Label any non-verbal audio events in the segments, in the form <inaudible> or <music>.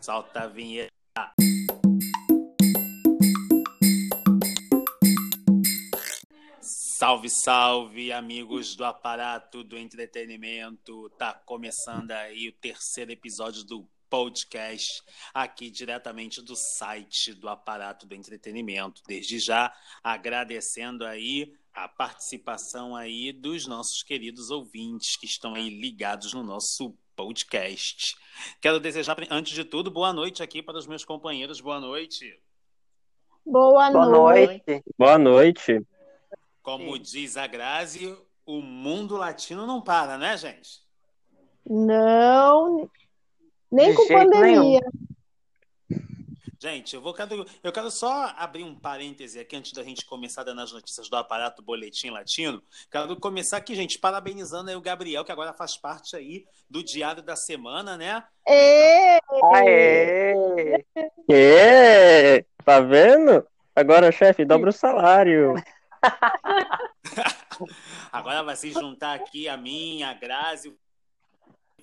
Solta a vinheta. Salve, salve, amigos do aparato do entretenimento. Tá começando aí o terceiro episódio do podcast, aqui diretamente do site do aparato do entretenimento. Desde já agradecendo aí a participação aí dos nossos queridos ouvintes que estão aí ligados no nosso podcast. Quero desejar, antes de tudo, boa noite aqui para os meus companheiros. Boa noite. Boa, boa noite. noite. Boa noite. Como Sim. diz a Grazi, o mundo latino não para, né, gente? Não, nem De com pandemia. Nenhum. Gente, eu, vou, eu quero só abrir um parêntese aqui antes da gente começar dando as notícias do aparato Boletim Latino. Quero começar aqui, gente, parabenizando aí o Gabriel, que agora faz parte aí do Diário da Semana, né? Ê! Aê! Ê! Tá vendo? Agora, chefe, dobra o salário. <laughs> agora vai se juntar aqui a mim, a Grazi,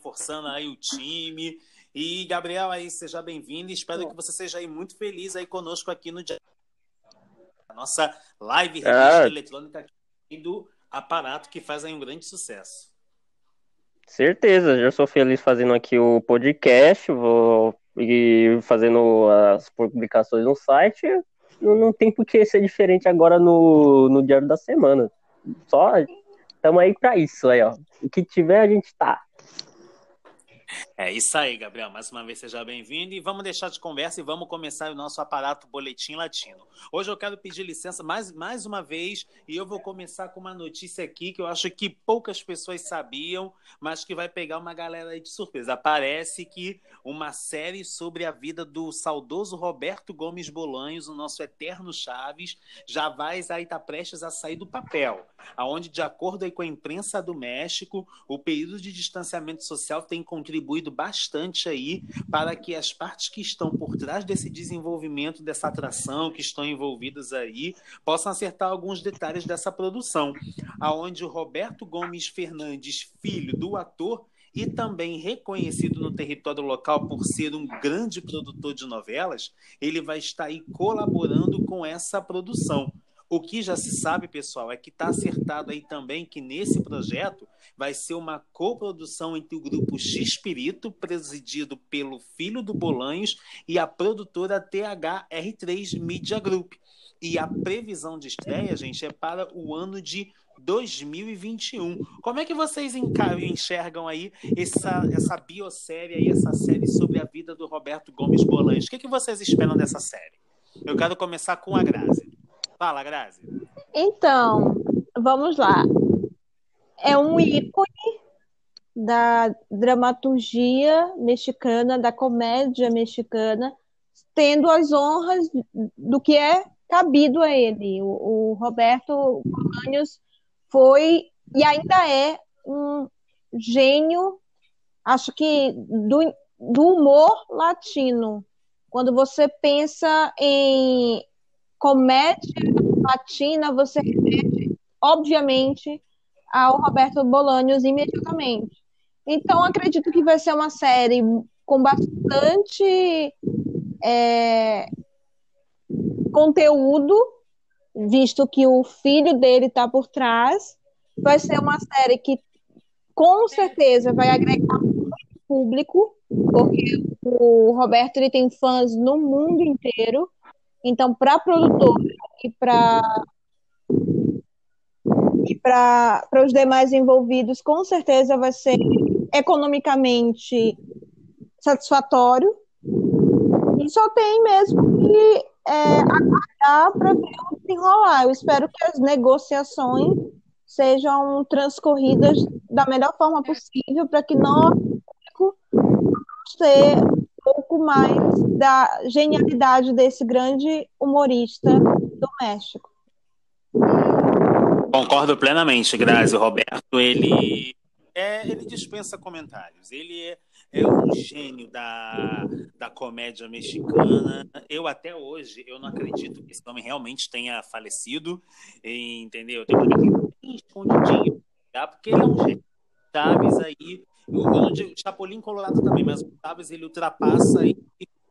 forçando aí o time. E, Gabriel, aí seja bem-vindo e espero que você seja aí muito feliz aí conosco aqui no dia. A nossa live revista é. eletrônica do aparato que faz aí um grande sucesso. Certeza, já sou feliz fazendo aqui o podcast, vou e fazendo as publicações no site. Não, não tem por que ser diferente agora no, no Diário da Semana. Só estamos aí para isso aí, ó. O que tiver a gente tá. <laughs> É isso aí, Gabriel. Mais uma vez seja bem-vindo e vamos deixar de conversa e vamos começar o nosso aparato Boletim Latino. Hoje eu quero pedir licença mais, mais uma vez e eu vou começar com uma notícia aqui que eu acho que poucas pessoas sabiam, mas que vai pegar uma galera aí de surpresa. Parece que uma série sobre a vida do saudoso Roberto Gomes Bolanhos, o nosso eterno Chaves, já vai aí estar tá prestes a sair do papel, aonde de acordo com a imprensa do México, o período de distanciamento social tem contribuído contribuído bastante aí para que as partes que estão por trás desse desenvolvimento, dessa atração, que estão envolvidas aí, possam acertar alguns detalhes dessa produção, aonde o Roberto Gomes Fernandes, filho do ator, e também reconhecido no território local por ser um grande produtor de novelas, ele vai estar aí colaborando com essa produção. O que já se sabe, pessoal, é que está acertado aí também que nesse projeto vai ser uma coprodução entre o grupo X Espírito, presidido pelo filho do Bolanhos, e a produtora THR3 Media Group. E a previsão de estreia, gente, é para o ano de 2021. Como é que vocês enxergam aí essa, essa biosérie aí, essa série sobre a vida do Roberto Gomes Bolanhos? O que, que vocês esperam dessa série? Eu quero começar com a Grazi. Fala, Grazi. Então, vamos lá. É um ícone da dramaturgia mexicana, da comédia mexicana, tendo as honras do que é cabido a ele. O, o Roberto Bolaños foi e ainda é um gênio, acho que do, do humor latino. Quando você pensa em comédia latina, você remete, obviamente, ao Roberto Bolanhos imediatamente. Então, acredito que vai ser uma série com bastante é, conteúdo, visto que o filho dele está por trás. Vai ser uma série que, com certeza, vai agregar muito público, porque o Roberto ele tem fãs no mundo inteiro. Então, para produtor e para e para os demais envolvidos, com certeza vai ser economicamente satisfatório. E só tem mesmo que é, aguardar para ver o desenrolar. Eu espero que as negociações sejam transcorridas da melhor forma possível para que possamos ter pouco mais da genialidade desse grande humorista do México. Concordo plenamente, Grazi. O Roberto, ele, é, ele dispensa comentários. Ele é, é um gênio da, da comédia mexicana. Eu até hoje, eu não acredito que esse homem realmente tenha falecido, entendeu? Eu tenho que escondidinho, tá? porque ele é um gênio. Chaves aí o, o Chapolin Colorado também, mas o Chaves ele ultrapassa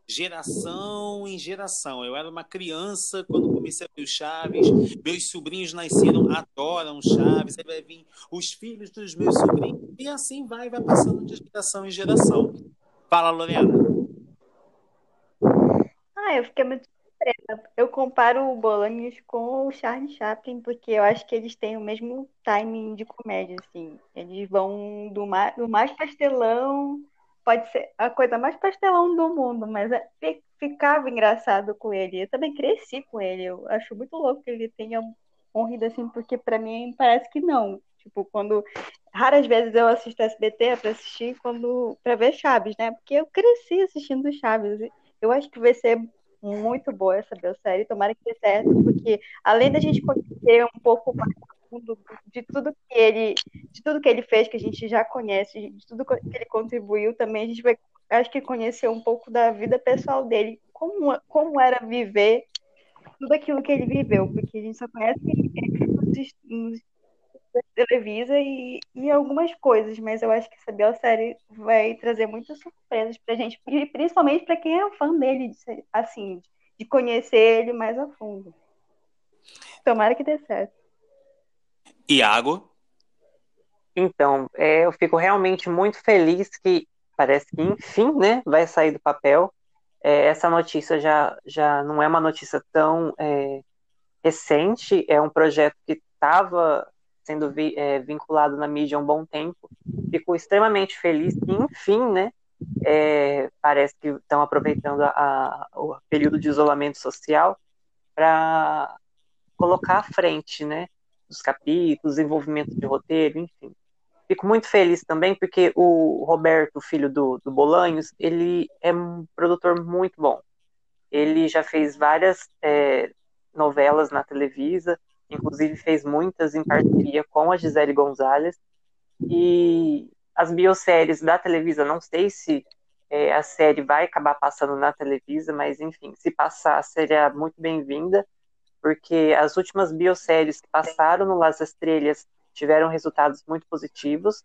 geração em geração. Eu era uma criança quando comecei a ver o Chaves, meus sobrinhos nasceram, adoram Chaves, aí vai vir os filhos dos meus sobrinhos, e assim vai, vai passando de geração em geração. Fala, Lorena. Ah, eu fiquei muito surpresa. Eu comparo o Bolaños com o Charlie Chaplin, porque eu acho que eles têm o mesmo timing de comédia, assim. Eles vão do mais, do mais pastelão pode ser a coisa mais pastelão do mundo, mas é, ficava engraçado com ele. Eu também cresci com ele. Eu acho muito louco que ele tenha morrido assim, porque para mim parece que não. Tipo, quando raras vezes eu assisto SBT para assistir quando para ver Chaves, né? Porque eu cresci assistindo Chaves. Eu acho que vai ser muito boa essa biosérie, tomara que dê certo, porque além da gente conhecer um pouco mais de tudo que ele, de tudo que ele fez, que a gente já conhece, de tudo que ele contribuiu, também a gente vai, acho que conhecer um pouco da vida pessoal dele, como, como era viver tudo aquilo que ele viveu, porque a gente só conhece nos, nos Televisa e, e algumas coisas, mas eu acho que essa biosérie vai trazer muitas surpresas pra gente, principalmente para quem é fã dele, assim, de conhecer ele mais a fundo. Tomara que dê certo. Iago? Então, é, eu fico realmente muito feliz que parece que, enfim, né, vai sair do papel. É, essa notícia já, já não é uma notícia tão é, recente, é um projeto que estava sendo vi, é, vinculado na mídia há um bom tempo. Fico extremamente feliz que, enfim, né, é, parece que estão aproveitando a, a, o período de isolamento social para colocar à frente, né, capítulos, desenvolvimento de roteiro, enfim. Fico muito feliz também porque o Roberto, filho do, do Bolanhos, ele é um produtor muito bom. Ele já fez várias é, novelas na Televisa, inclusive fez muitas em parceria com a Gisele Gonzalez. E as bioséries da Televisa, não sei se é, a série vai acabar passando na Televisa, mas enfim, se passar, seria muito bem-vinda porque as últimas bioséries que passaram no Las Estrellas tiveram resultados muito positivos.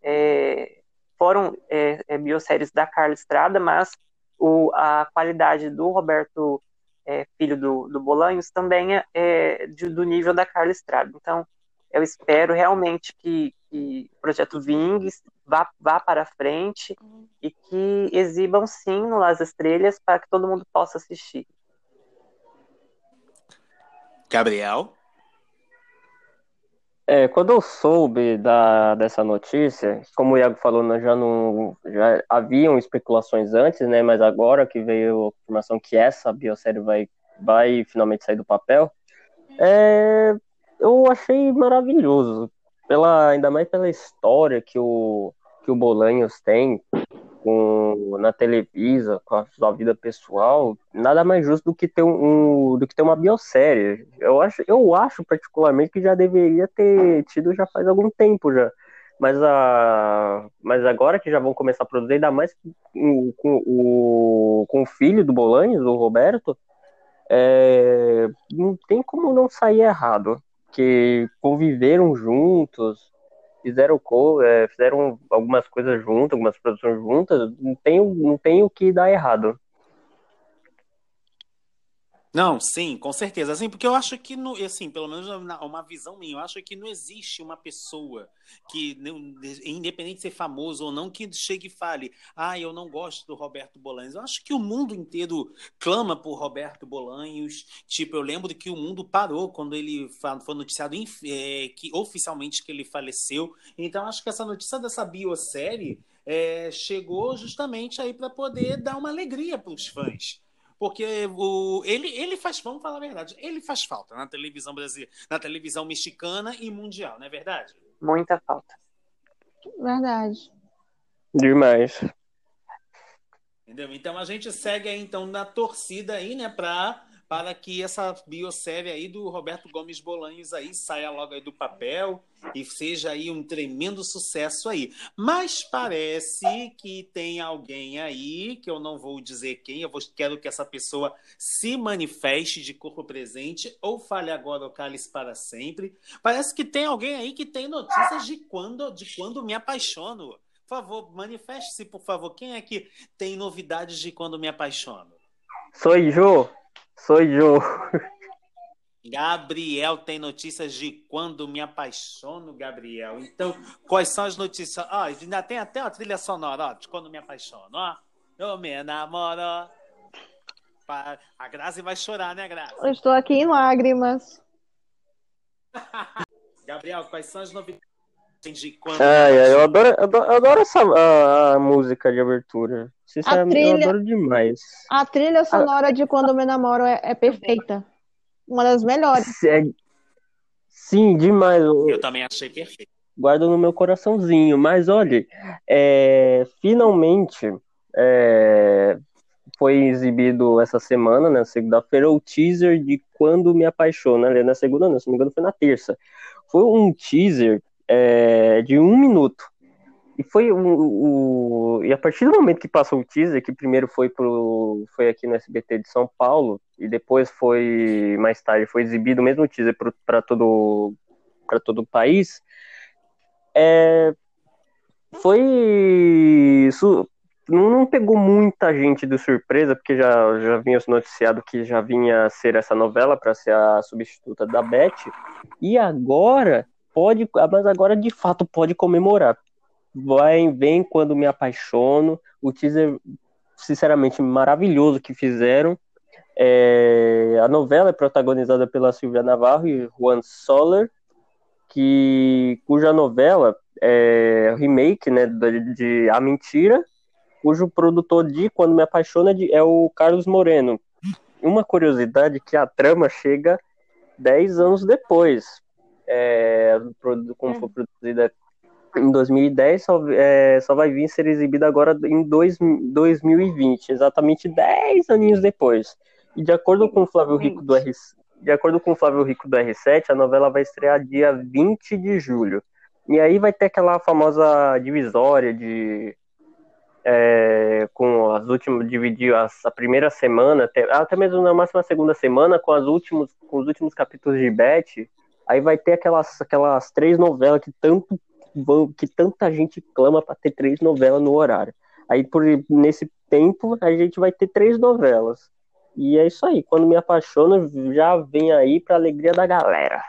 É, foram é, é, bioséries da Carla Estrada, mas o, a qualidade do Roberto, é, filho do, do Bolanhos, também é, é, de, do nível da Carla Estrada. Então, eu espero realmente que, que o projeto Vings vá, vá para frente e que exibam sim no Las para que todo mundo possa assistir. Gabriel? É, quando eu soube da, dessa notícia, como o Iago falou, né, já, não, já haviam especulações antes, né, mas agora que veio a confirmação que essa biosérie vai, vai finalmente sair do papel, é, eu achei maravilhoso, pela, ainda mais pela história que o, que o Bolanhos tem com, na Televisa, com a sua vida pessoal, nada mais justo do que ter um, do que ter uma biosérie. Eu acho, eu acho particularmente que já deveria ter tido já faz algum tempo já. Mas, a, mas agora que já vão começar a produzir, ainda mais com, com, o, com o filho do Bolanhos, o Roberto, é, não tem como não sair errado. Que conviveram juntos, fizeram, é, fizeram algumas coisas juntas, algumas produções juntas, não tem, não tem o que dar errado. Não, sim, com certeza. Assim, porque eu acho que, no, assim, pelo menos uma visão minha, eu acho que não existe uma pessoa que, independente de ser famoso ou não, que chegue e fale, ah, eu não gosto do Roberto Bolanhos. Eu acho que o mundo inteiro clama por Roberto Bolanhos. Tipo, eu lembro que o mundo parou quando ele foi noticiado é, que oficialmente que ele faleceu. Então, acho que essa notícia dessa biosérie é, chegou justamente aí para poder dar uma alegria para os fãs porque o, ele, ele faz, vamos falar a verdade, ele faz falta na televisão brasileira, na televisão mexicana e mundial, não é verdade? Muita falta. Verdade. Demais. Entendeu? Então a gente segue aí, então na torcida aí, né, para para que essa biosérie aí do Roberto Gomes Bolanhos aí saia logo aí do papel e seja aí um tremendo sucesso aí. Mas parece que tem alguém aí, que eu não vou dizer quem, eu vou, quero que essa pessoa se manifeste de corpo presente ou fale agora ou cale-se para sempre. Parece que tem alguém aí que tem notícias de quando, de quando me apaixono. Por favor, manifeste-se, por favor. Quem é que tem novidades de quando me apaixono? Sou Jô. Sou Jô. Gabriel tem notícias de quando me apaixono, Gabriel. Então, quais são as notícias? Ó, ainda tem até uma trilha sonora ó, de quando me apaixono. Ó, eu me enamoro. A Grazi vai chorar, né, Grazi? Eu estou aqui em lágrimas. <laughs> Gabriel, quais são as novidades de quando. Ai, eu adoro, eu adoro, eu adoro essa a, a, música de abertura. Sinceramente, trilha, eu adoro demais. A trilha sonora a... de Quando Me Namoro é, é perfeita. Uma das melhores. É... Sim, demais. Eu também achei perfeito. Guardo no meu coraçãozinho. Mas olha, é... finalmente é... foi exibido essa semana, na né, segunda-feira, o teaser de Quando Me Apaixona. Né? Na segunda, não, se não me engano, foi na terça. Foi um teaser é... de um minuto. E foi o, o, e a partir do momento que passou o teaser, que primeiro foi pro foi aqui no SBT de São Paulo e depois foi mais tarde foi exibido o mesmo teaser para todo para todo o país, é, foi isso não, pegou muita gente de surpresa porque já já vinha noticiado que já vinha ser essa novela para ser a substituta da Beth e agora pode mas agora de fato pode comemorar vai, vem quando me apaixono. O teaser, sinceramente, maravilhoso que fizeram. É, a novela é protagonizada pela Silvia Navarro e Juan Soler, que, cuja novela é remake né, de, de A Mentira, cujo produtor de Quando Me Apaixona é, é o Carlos Moreno. Uma curiosidade que a trama chega 10 anos depois. É, como foi produzida em 2010 só, é, só vai vir ser exibida agora em dois, 2020, exatamente 10 aninhos depois. E de acordo com o Flávio Rico do R, de acordo com o Flávio Rico do R7, a novela vai estrear dia 20 de julho. E aí vai ter aquela famosa divisória de é, com as últimas dividir as, a primeira semana até, até mesmo na máxima segunda semana com as últimos com os últimos capítulos de Beth aí vai ter aquelas aquelas três novelas que tanto que tanta gente clama para ter três novelas no horário. Aí por nesse tempo a gente vai ter três novelas. E é isso aí. Quando me apaixono, já vem aí para alegria da galera.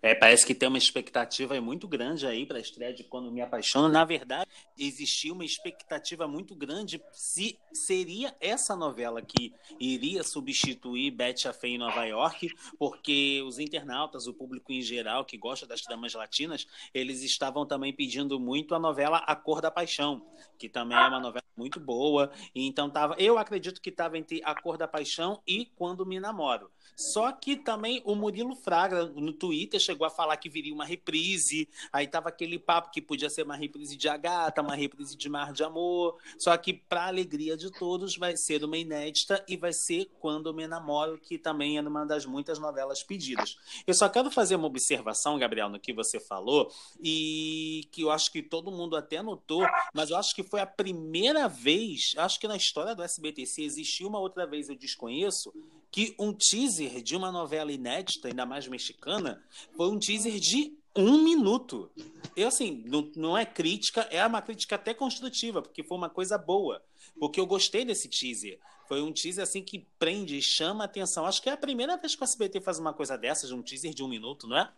É, parece que tem uma expectativa muito grande aí para a estreia de Quando Me Apaixono. Na verdade, existia uma expectativa muito grande se seria essa novela que iria substituir Betty a Fé em Nova York, porque os internautas, o público em geral que gosta das tramas latinas, eles estavam também pedindo muito a novela A Cor da Paixão, que também é uma novela muito boa. Então tava, eu acredito que estava entre A Cor da Paixão e Quando Me Namoro. Só que também o Murilo Fraga no Twitter chegou a falar que viria uma reprise, aí tava aquele papo que podia ser uma reprise de Agatha, uma reprise de Mar de Amor. Só que para alegria de todos vai ser uma inédita e vai ser Quando Me Namoro, que também é uma das muitas novelas pedidas. Eu só quero fazer uma observação, Gabriel, no que você falou e que eu acho que todo mundo até notou, mas eu acho que foi a primeira vez, acho que na história do SBT, se existiu uma outra vez eu desconheço, que um teaser de uma novela inédita, ainda mais mexicana, foi um teaser de um minuto. Eu, assim, não, não é crítica, é uma crítica até construtiva, porque foi uma coisa boa. Porque eu gostei desse teaser. Foi um teaser, assim, que prende e chama a atenção. Acho que é a primeira vez que o SBT faz uma coisa dessas, de um teaser de um minuto, não é?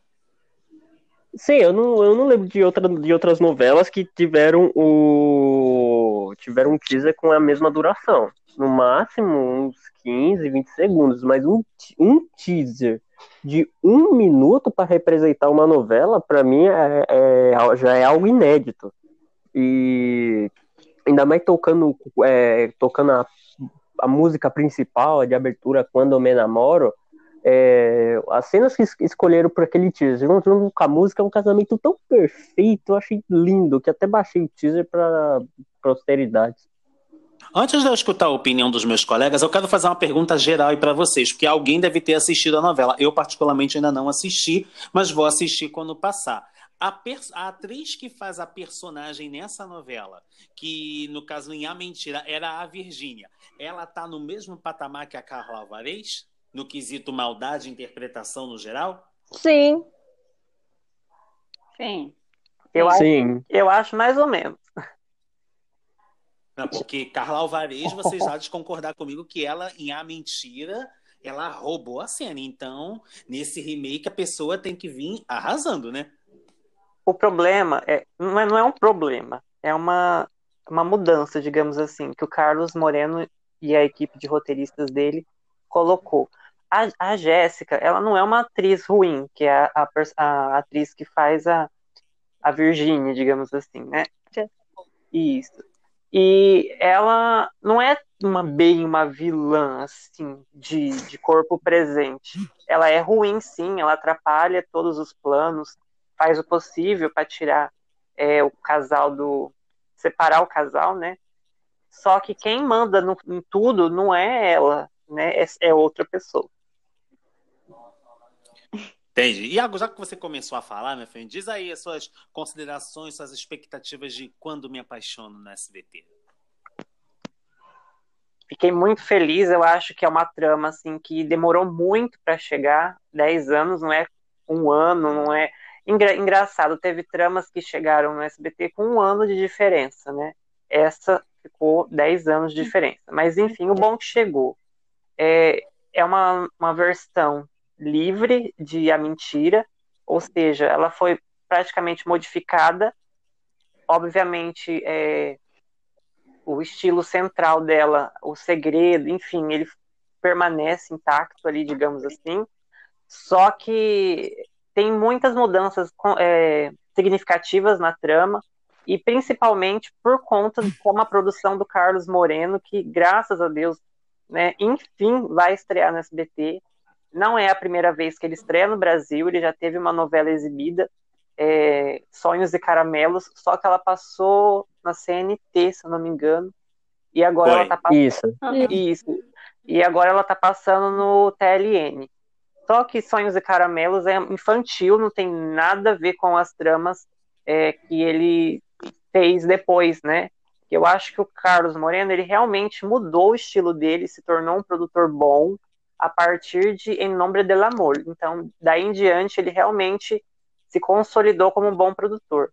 Sim, eu não, eu não lembro de, outra, de outras novelas que tiveram o. tiveram um teaser com a mesma duração. No máximo, uns 15, 20 segundos, mas um, um teaser de um minuto para representar uma novela, para mim, é, é, já é algo inédito. E ainda mais tocando, é, tocando a, a música principal, de abertura, Quando Eu Me Namoro, é, as cenas que escolheram para aquele teaser, junto com a música, é um casamento tão perfeito, eu achei lindo, que até baixei o teaser para posteridade. Antes de eu escutar a opinião dos meus colegas, eu quero fazer uma pergunta geral para vocês, porque alguém deve ter assistido a novela. Eu, particularmente, ainda não assisti, mas vou assistir quando passar. A, a, atriz que faz a personagem nessa novela, que no caso em A Mentira era a Virgínia, ela tá no mesmo patamar que a Carla Alvarez? No quesito maldade e interpretação no geral? Sim. Sim. Eu, acho, Sim. eu acho mais ou menos. Não, porque Carla Alvarez, vocês <laughs> já de concordar comigo que ela, em A Mentira, ela roubou a cena. Então, nesse remake, a pessoa tem que vir arrasando, né? O problema é não, é não é um problema, é uma, uma mudança, digamos assim, que o Carlos Moreno e a equipe de roteiristas dele colocou. A, a Jéssica, ela não é uma atriz ruim, que é a, a, a atriz que faz a, a Virgínia, digamos assim, né? Isso. E ela não é uma bem uma vilã, assim, de, de corpo presente. Ela é ruim, sim, ela atrapalha todos os planos, faz o possível para tirar é, o casal do. separar o casal, né? Só que quem manda no, em tudo não é ela, né? É, é outra pessoa. Entendi. E agora, já que você começou a falar, minha filha, diz aí as suas considerações, suas expectativas de quando me apaixono no SBT. Fiquei muito feliz, eu acho que é uma trama assim que demorou muito para chegar, 10 anos, não é um ano, não é Engra- engraçado, teve tramas que chegaram no SBT com um ano de diferença, né? Essa ficou 10 anos de diferença. Mas enfim, o bom que chegou. É, é uma, uma versão livre de A Mentira, ou seja, ela foi praticamente modificada. Obviamente, é, o estilo central dela, o segredo, enfim, ele permanece intacto ali, digamos assim. Só que tem muitas mudanças é, significativas na trama e principalmente por conta de uma produção do Carlos Moreno que, graças a Deus, né, enfim, vai estrear no SBT. Não é a primeira vez que ele estreia no Brasil, ele já teve uma novela exibida, é, Sonhos e Caramelos, só que ela passou na CNT, se eu não me engano, e agora Foi. ela tá passando Isso. isso. E agora ela tá passando no TLN. Só que Sonhos e Caramelos é infantil, não tem nada a ver com as tramas é, que ele fez depois, né? Eu acho que o Carlos Moreno, ele realmente mudou o estilo dele, se tornou um produtor bom a partir de Em Nome del Amor. Então, daí em diante, ele realmente se consolidou como um bom produtor.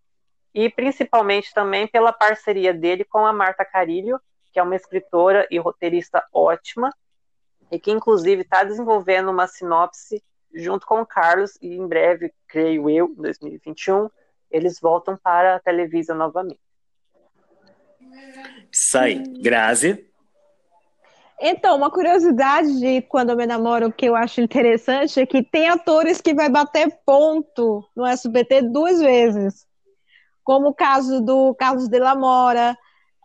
E principalmente também pela parceria dele com a Marta Carilho, que é uma escritora e roteirista ótima, e que inclusive está desenvolvendo uma sinopse junto com o Carlos, e em breve, creio eu, em 2021, eles voltam para a Televisa novamente. Isso aí. Grazi. Então, uma curiosidade de quando eu me namoro que eu acho interessante é que tem atores que vai bater ponto no SBT duas vezes. Como o caso do Carlos de la Mora,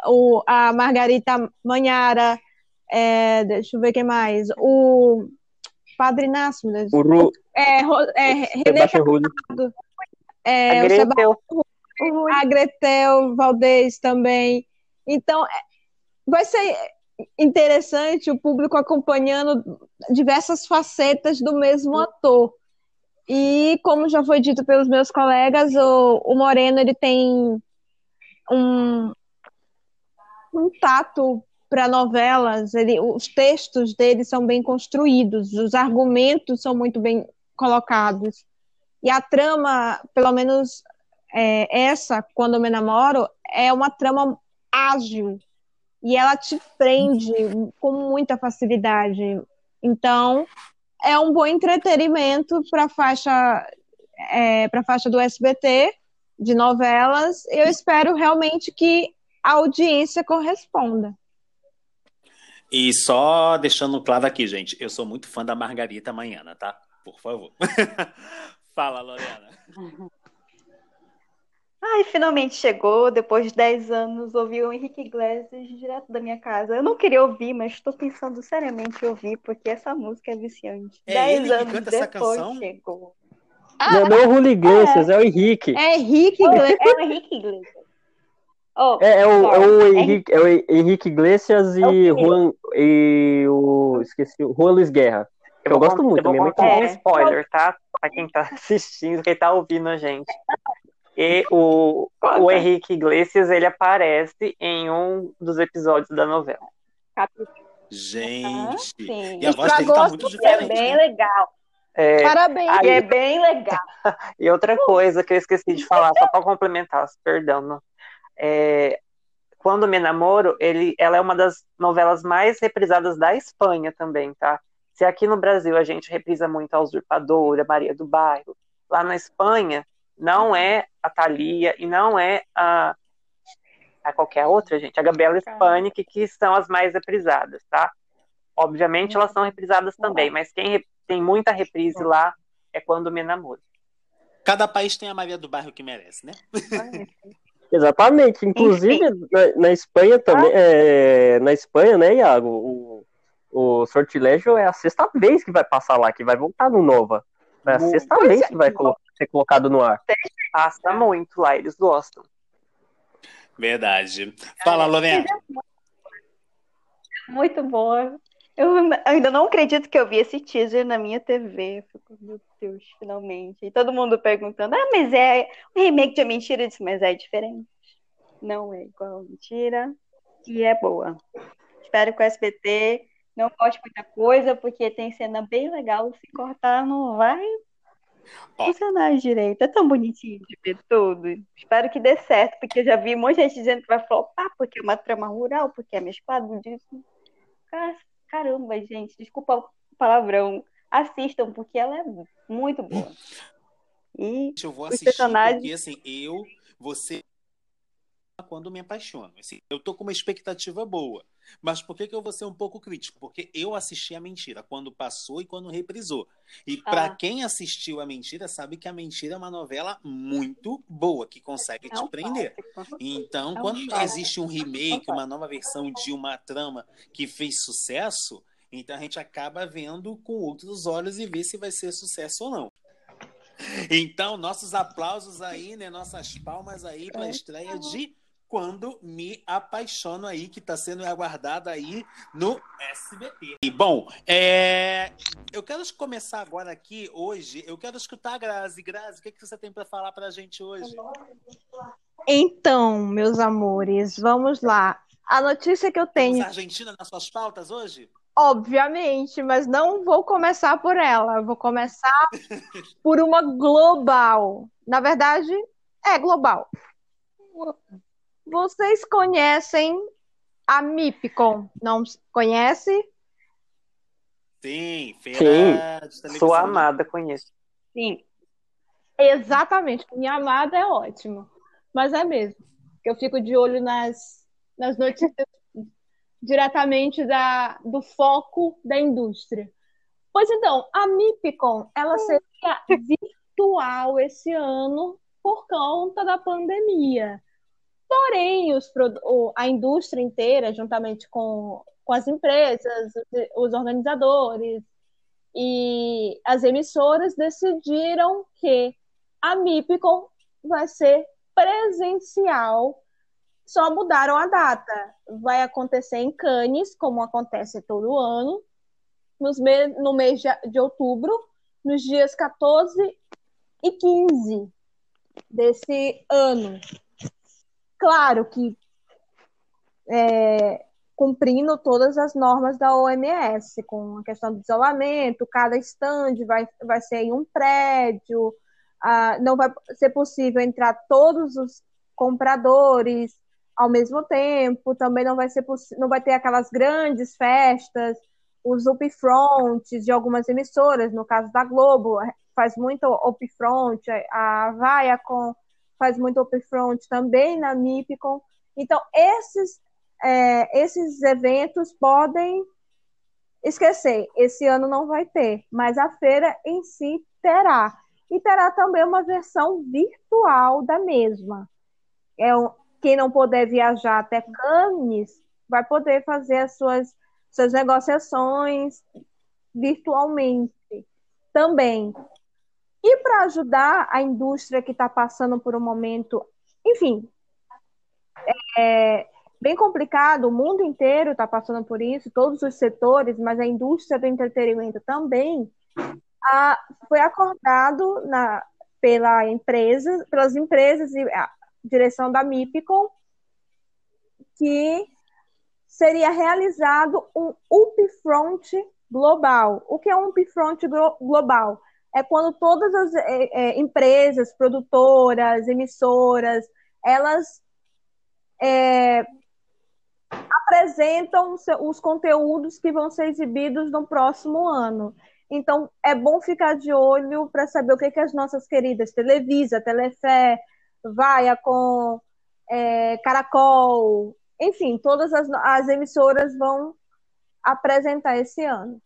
o, a Margarita Manhara, é, deixa eu ver quem mais. O Padre Inácio, Deus. O Ru... é, é, René Sebastião Rulli. é, a Gretel, a Gretel Valdez também. Então, é, vai ser interessante o público acompanhando diversas facetas do mesmo ator. E, como já foi dito pelos meus colegas, o, o Moreno ele tem um, um tato para novelas, ele, os textos dele são bem construídos, os argumentos são muito bem colocados. E a trama, pelo menos é, essa, Quando Eu Me Namoro, é uma trama ágil e ela te prende com muita facilidade. Então, é um bom entretenimento para a faixa, é, para faixa do SBT de novelas. Eu espero realmente que a audiência corresponda. E só deixando claro aqui, gente, eu sou muito fã da Margarita Manhana, tá? Por favor. <laughs> Fala, Lorena. <laughs> Ai, finalmente chegou, depois de 10 anos, ouvi o Henrique Iglesias direto da minha casa. Eu não queria ouvir, mas estou pensando seriamente em ouvir, porque essa música é viciante. É 10 ele que anos depois chegou. Não, não é o Iglesias, é o Henrique. É Henrique Oh, Iglesias. é o Henrique Iglesias. Oh, É, é o, é o. Henrique, é o Henrique Iglesias e, É o quê? Juan, e o. Esqueci, o Juan Luiz Guerra. Eu, vou gosto muito, Eu vou minha um também. spoiler, tá? Pra quem tá <laughs> assistindo, quem tá ouvindo a gente. E o, o Henrique Iglesias, ele aparece em um dos episódios da novela. Gente. sim. E a voz dele tá muito tudo, É diferente. bem né? legal. É, Parabéns. E é bem legal. <laughs> E outra coisa que eu esqueci de falar, só para complementar, <laughs> perdão. não. É, Quando Me Namoro, ele, ela é uma das novelas mais reprisadas da Espanha também, tá? Se aqui no Brasil a gente reprisa muito a Usurpadora, Maria do Bairro, lá na Espanha não é a Thalia e não é a, a qualquer outra, gente, a Gabriela Spanik, que são as mais reprisadas, tá? Obviamente elas são reprisadas também, mas quem tem muita reprise lá é Quando Me Namoro. Cada país tem a Maria do Bairro que merece, né? Exatamente. Inclusive, na, na Espanha também, é, na Espanha, né, Iago, o, o Sortilégio é a sexta vez que vai passar lá, que vai voltar no Nova. É a sexta Pois vez é. que vai colo- ser colocado no ar. Passa muito lá, eles gostam. Verdade. Fala, Lorena. Muito boa. Eu ainda não acredito que eu vi esse teaser na minha TV. Eu fico, meu Deus, finalmente. E todo mundo perguntando: ah, mas é o remake de A Mentira? Eu disse, mas é diferente. Não é igual a Mentira. E é boa. Espero que o SBT não corte muita coisa, porque tem cena bem legal. Se cortar, não vai Ó. funcionar direito. É tão bonitinho de ver tudo. Espero que dê certo, porque eu já vi um monte de gente dizendo que vai flopar, porque é uma trama rural, porque é mesclado disso. Cara, Caramba, gente, desculpa o palavrão. Assistam, porque ela é muito boa. <laughs> E Eu vou Os assistir personagens- porque, assim, eu, você, quando me apaixono. Assim, eu tô com uma expectativa boa. Mas por que, que eu vou ser um pouco crítico? Porque eu assisti a mentira quando passou e quando reprisou. E para Ah. quem assistiu a mentira, sabe que a mentira é uma novela muito boa, que consegue é te prender. Então, É quando existe um remake, uma nova versão de uma trama que fez sucesso, então a gente acaba vendo com outros olhos e vê se vai ser sucesso ou não. Então, nossos aplausos aí, né? Nossas palmas aí para a estreia de Quando Me Apaixono aí, que está sendo aguardada aí no SBT. E, bom, é, eu quero começar agora aqui, hoje, eu quero escutar a Grazi. Grazi, o que, que você tem para falar para a gente hoje? Então, meus amores, vamos lá. A notícia que eu Temos tenho, a Argentina nas suas pautas hoje? obviamente, mas não vou começar por ela. Eu vou começar por uma global. Na verdade, é global. Vocês conhecem a MIPCOM? Não conhece? Sim, feira de televisão. Sua amada conheço. Sim, Exatamente. Minha amada é ótimo. Mas é mesmo. Eu fico de olho nas, nas notícias diretamente da, do foco da indústria. Pois então, a MIPCOM, ela seria virtual esse ano por conta da pandemia. Porém, os, a indústria inteira, juntamente com, com as empresas, os, organizadores e as emissoras, decidiram que a MIPCOM vai ser presencial, só mudaram a data. Vai acontecer em Cannes, como acontece todo ano, nos me- no mês de outubro, nos dias 14 e 15 desse ano. Claro que é, cumprindo todas as normas da OMS, com a questão do isolamento, cada estande vai, vai ser em um prédio, não vai ser possível entrar todos os compradores ao mesmo tempo, também não vai ser não vai ter aquelas grandes festas, os upfronts de algumas emissoras, no caso da Globo, faz muito upfront, a Viacom faz muito upfront também na MIPCOM. Então, esses, é, esses eventos podem esquecer, esse ano não vai ter, mas a feira em si terá. E terá também uma versão virtual da mesma. É, quem não puder viajar até Cannes vai poder fazer as suas, suas negociações virtualmente também. E para ajudar a indústria que está passando por um momento, enfim, é bem complicado, o mundo inteiro está passando por isso, todos os setores, mas a indústria do entretenimento também, a- foi acordado na, pela empresa, pelas empresas e a direção da MIPCOM que seria realizado um upfront global. O que é um upfront glo- global? É quando todas as é, é, empresas, produtoras, emissoras, elas é, apresentam os conteúdos que vão ser exibidos no próximo ano. Então, é bom ficar de olho para saber o que, que as nossas queridas Televisa, Telefé, Vaia com é, Caracol, enfim, todas as, as emissoras vão apresentar esse ano.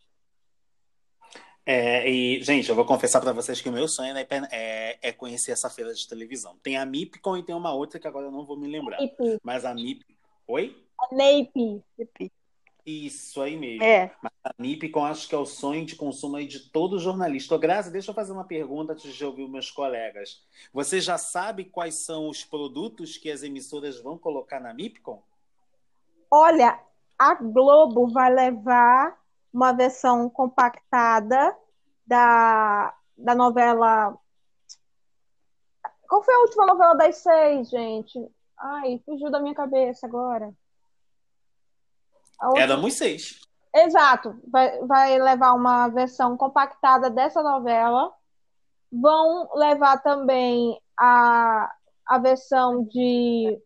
É, e, gente, eu vou confessar para vocês que o meu sonho é, é, é, conhecer essa feira de televisão. Tem a MIPCOM e tem uma outra que agora eu não vou me lembrar. Mas a MIP. Oi? A NAPE. Isso aí mesmo. É. Mas a MIPCOM acho que é o sonho de consumo aí de todo jornalista. Ô, Graça, deixa eu fazer uma pergunta antes de ouvir meus colegas. Você já sabe quais são os produtos que as emissoras vão colocar na MIPCOM? Olha, a Globo vai levar uma versão compactada da, da novela. Qual foi a última novela das seis, gente? Ai, fugiu da minha cabeça agora. Última... Éramos seis. Exato. Vai, vai levar uma versão compactada dessa novela. Vão levar também a, a versão de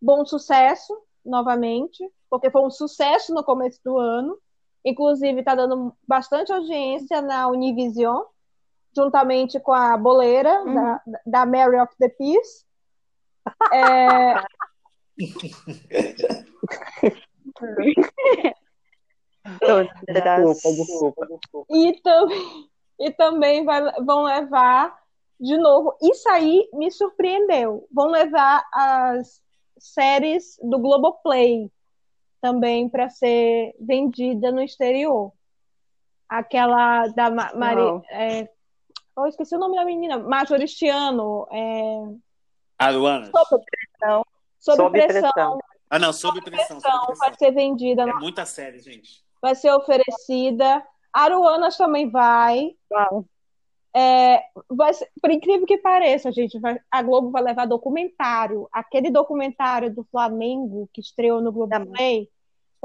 Bom Sucesso, novamente, porque foi um sucesso no começo do ano. Inclusive, está dando bastante audiência na Univision, juntamente com a boleira uhum. da, da Mary of the Peace. É... desculpa, desculpa. E, também, e também vai, vão levar, de novo, isso aí me surpreendeu. Vão levar as séries do Globoplay também para ser vendida no exterior. Aquela da Maria. É, oh, esqueci o nome da menina. Majoristiano. É... Aruanas. Sob pressão. Sob, sob pressão. pressão. Ah, não, sob, sob pressão, pressão. Sob pressão. Vai ser vendida. É muita série, gente. Vai ser oferecida. Aruanas também vai. É, vai ser, por incrível que pareça, gente, vai, a Globo vai levar documentário. Aquele documentário do Flamengo que estreou no Globo Play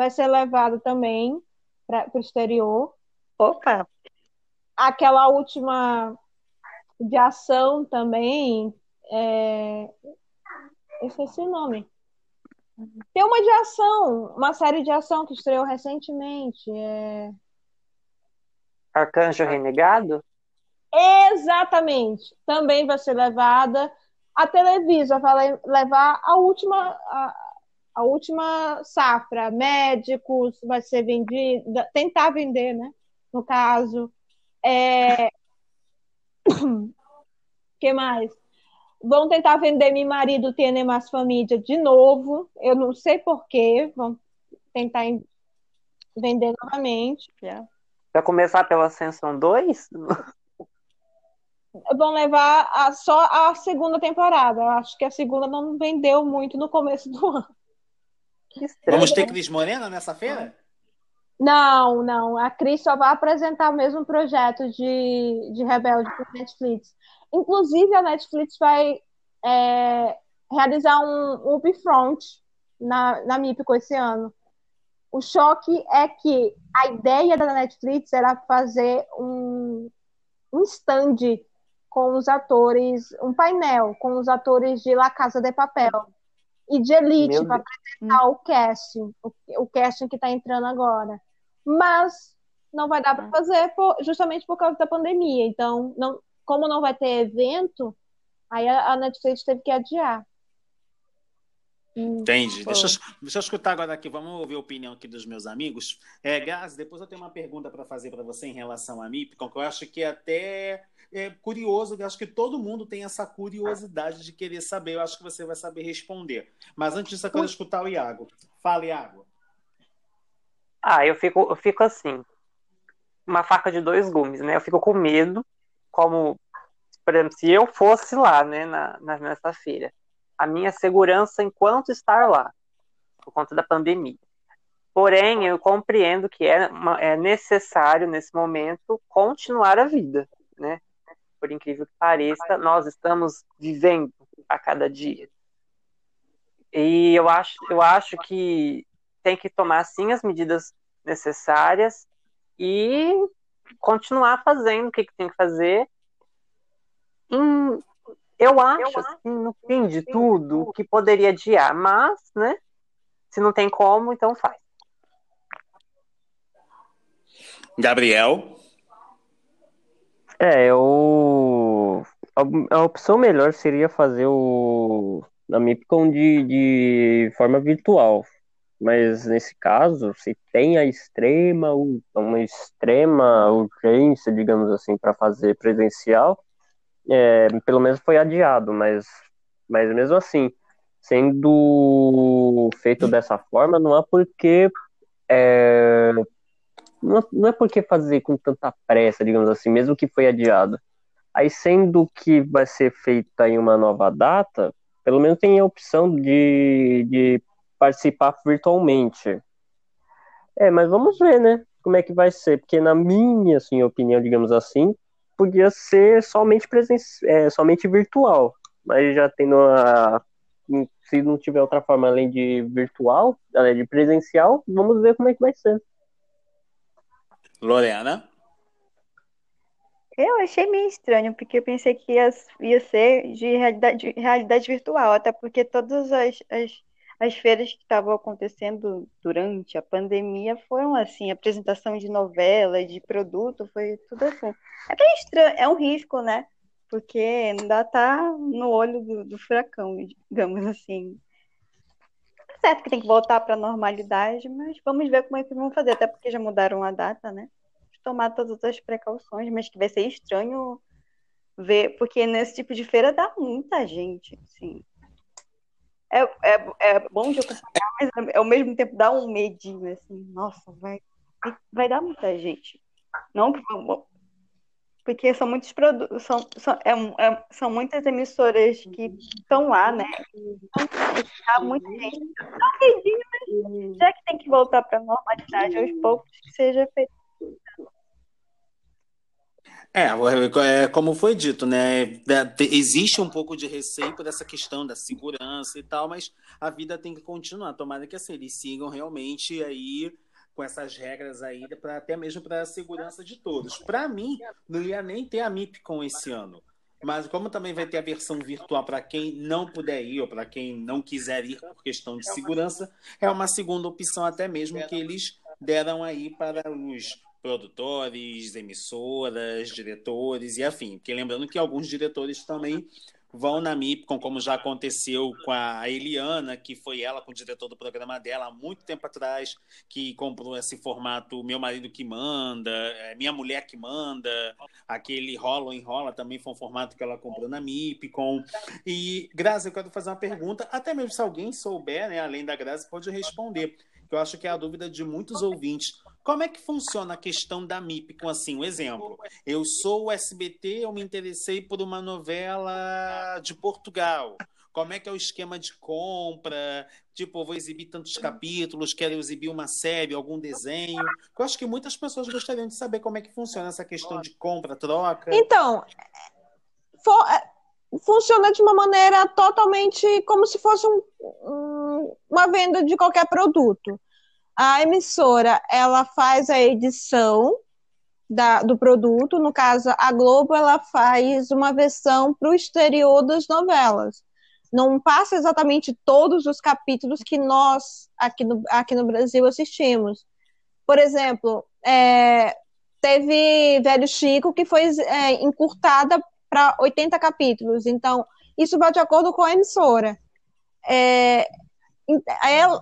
vai ser levado também para o exterior. Opa! Aquela última de ação também. É... Esqueci o nome. Tem uma de ação, uma série de ação que estreou recentemente. É... Arcanjo Renegado? Exatamente. Também vai ser levada. A Televisa vai levar a última, a, a última safra. Médicos vai ser vendida, tentar vender, né? No caso. É... <coughs> que mais? Vão tentar vender meu marido Tiene Mais Família de novo. Eu não sei porquê. Vão tentar vender novamente. Yeah. Vai começar pela Ascensão 2? <laughs> vão levar a, só a segunda temporada. Eu acho que a segunda não vendeu muito no começo do ano. Vamos ter Cris Morena nessa feira? Não, não. A Cris só vai apresentar o mesmo projeto de, de Rebelde para Netflix. Inclusive, a Netflix vai é, realizar um, um upfront na, na MIPCO esse ano. O choque é que a ideia da Netflix era fazer um, um stand com os atores, um painel com os atores de La Casa de Papel e de Elite para apresentar o casting, o, o casting que está entrando agora. Mas não vai dar para ah. fazer por, justamente por causa da pandemia. Então, não, como não vai ter evento, aí a, a Netflix teve que adiar. Entendi. Deixa eu, deixa eu escutar agora aqui, vamos ouvir a opinião aqui dos meus amigos. É, Gás, depois eu tenho uma pergunta para fazer para você em relação a MIP, que eu acho que é até é curioso, eu acho que todo mundo tem essa curiosidade de querer saber. Eu acho que você vai saber responder. Mas antes disso, eu quero escutar o Iago. Fala, Iago. Ah, eu fico, eu fico assim. Uma faca de dois gumes, né? Eu fico com medo, como, por exemplo, se eu fosse lá, né, na, nessa feira, a minha segurança enquanto estar lá, por conta da pandemia. Porém, eu compreendo que é, uma, é necessário, nesse momento, continuar a vida, né? por incrível que pareça, nós estamos vivendo a cada dia. E eu acho, eu acho que tem que tomar sim as medidas necessárias e continuar fazendo o que, que tem que fazer. Em, eu acho, assim, no fim de tudo, que poderia adiar, mas, né? Se não tem como, então faz. Gabriel? É, eu. A, opção melhor seria fazer o. A MIPCOM de, de forma virtual. Mas nesse caso, se tem a extrema, uma extrema urgência, digamos assim, para fazer presencial, é, pelo menos foi adiado, mas, mas mesmo assim, sendo feito dessa forma, não há porquê. É, não, não é porque fazer com tanta pressa, digamos assim, mesmo que foi adiado. Aí, sendo que vai ser feita em uma nova data, pelo menos tem a opção de, de participar virtualmente. É, mas vamos ver, né? Como é que vai ser, porque na minha assim, opinião, digamos assim, podia ser somente presen é, somente virtual, mas já tendo a se não tiver outra forma além de virtual, além de presencial, vamos ver como é que vai ser. Lorena? Eu achei meio estranho, porque eu pensei que ia, ia ser de realidade, realidade virtual, até porque todas as, as, as feiras que estavam acontecendo durante a pandemia foram assim, apresentação de novela, de produto, foi tudo assim. É estranho, é um risco, né? Porque ainda tá no olho do, do furacão, digamos assim. Tá certo que tem que voltar para a normalidade, mas vamos ver como é que vão fazer, até porque já mudaram a data, né? Tomar todas as precauções, mas que vai ser estranho ver, porque nesse tipo de feira dá muita gente, assim é, é, é bom de acompanhar, mas ao mesmo tempo dá um medinho, assim, nossa, vai, vai dar muita gente. Não porque são muitos produtos, são, são, é, é, são muitas emissoras que estão lá, né? Dá muita gente. Dá um medinho, mas já que tem que voltar para a normalidade aos poucos, que seja feito. É, é, como foi dito, né? Existe um pouco de receio por essa questão da segurança e tal, mas a vida tem que continuar. Tomara que assim, eles sigam realmente aí com essas regras aí, pra, até mesmo para a segurança de todos. Para mim, não ia nem ter a MIP com esse ano. Mas como também vai ter a versão virtual para quem não puder ir ou para quem não quiser ir por questão de segurança, é uma segunda opção até mesmo que eles deram aí para os produtores, emissoras, diretores e afim. Porque lembrando que alguns diretores também vão na MIPCOM, como já aconteceu com a Eliana, que foi ela com o diretor do programa dela há muito tempo atrás, que comprou esse formato Meu Marido que Manda, é, Minha Mulher que Manda, aquele Rola ou Enrola também foi um formato que ela comprou na MIPCOM. E, Grazi, eu quero fazer uma pergunta, até mesmo se alguém souber, né, além da Grazi, pode responder, eu acho que é a dúvida de muitos ouvintes. Como é que funciona a questão da MIP com assim, um exemplo? Eu sou o SBT, eu me interessei por uma novela de Portugal. Como é que é o esquema de compra? Tipo, vou exibir tantos capítulos, quero exibir uma série, algum desenho. Eu acho que muitas pessoas gostariam de saber como é que funciona essa questão de compra, troca. Então, for, é, funciona de uma maneira totalmente como se fosse um, uma venda de qualquer produto a emissora ela faz a edição da, do produto, no caso a Globo ela faz uma versão para o exterior das novelas. Não passa exatamente todos os capítulos que nós aqui no, aqui no Brasil assistimos. Por exemplo, é, teve Velho Chico que foi é, encurtada para 80 capítulos. Então, isso vai de acordo com a emissora. É, ela,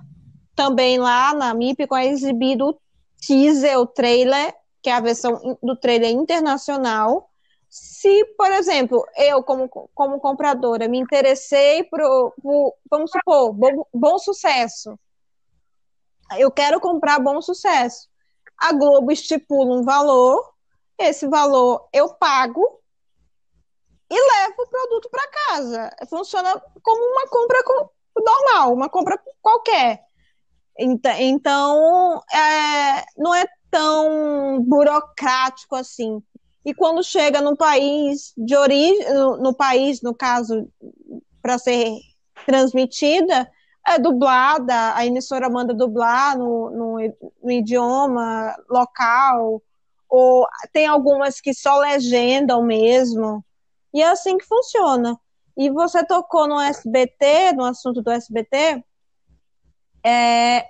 também lá na MIP é exibido o teaser, o trailer, que é a versão do trailer internacional. Se, por exemplo, eu, como, como compradora, me interessei por, por vamos supor, bom, bom sucesso, eu quero comprar bom sucesso. A Globo estipula um valor, esse valor eu pago e levo o produto para casa. Funciona como uma compra normal, uma compra qualquer. Então, é, não é tão burocrático assim. E quando chega no país de origem, no, no país, no caso, para ser transmitida, é dublada, a emissora manda dublar no, no, no idioma local, ou tem algumas que só legendam mesmo. E é assim que funciona. E você tocou no SBT, no assunto do SBT, é,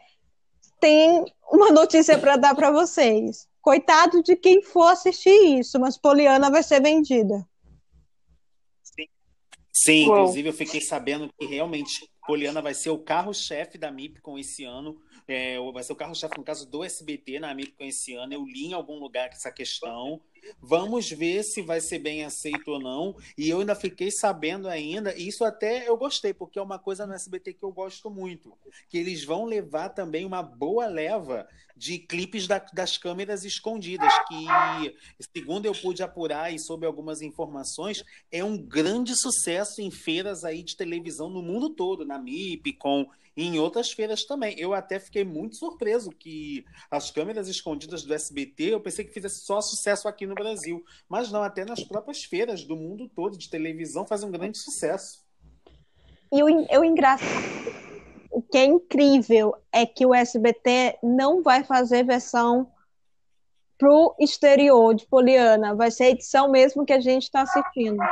tem uma notícia para dar para vocês. Coitado de quem for assistir isso, mas Poliana vai ser vendida. Sim, Sim inclusive eu fiquei sabendo que realmente Poliana vai ser o carro-chefe da MIPCOM esse ano. É, vai ser o carro-chefe, no caso, do SBT na MIPCOM esse ano. Eu li em algum lugar essa questão. Vamos ver se vai ser bem aceito ou não. E eu ainda fiquei sabendo ainda, e isso até eu gostei, porque é uma coisa no SBT que eu gosto muito, que eles vão levar também uma boa leva de clipes da, das câmeras escondidas, que, segundo eu pude apurar e soube algumas informações, é um grande sucesso em feiras aí de televisão no mundo todo, na MIP, com e em outras feiras também. Eu até fiquei muito surpreso que as câmeras escondidas do SBT, eu pensei que fizesse só sucesso aqui no Brasil. Mas não, até nas próprias feiras do mundo todo de televisão faz um grande sucesso. E o, o engraçado, o que é incrível é que o SBT não vai fazer versão pro exterior de Poliana. Vai ser a edição mesmo que a gente está assistindo.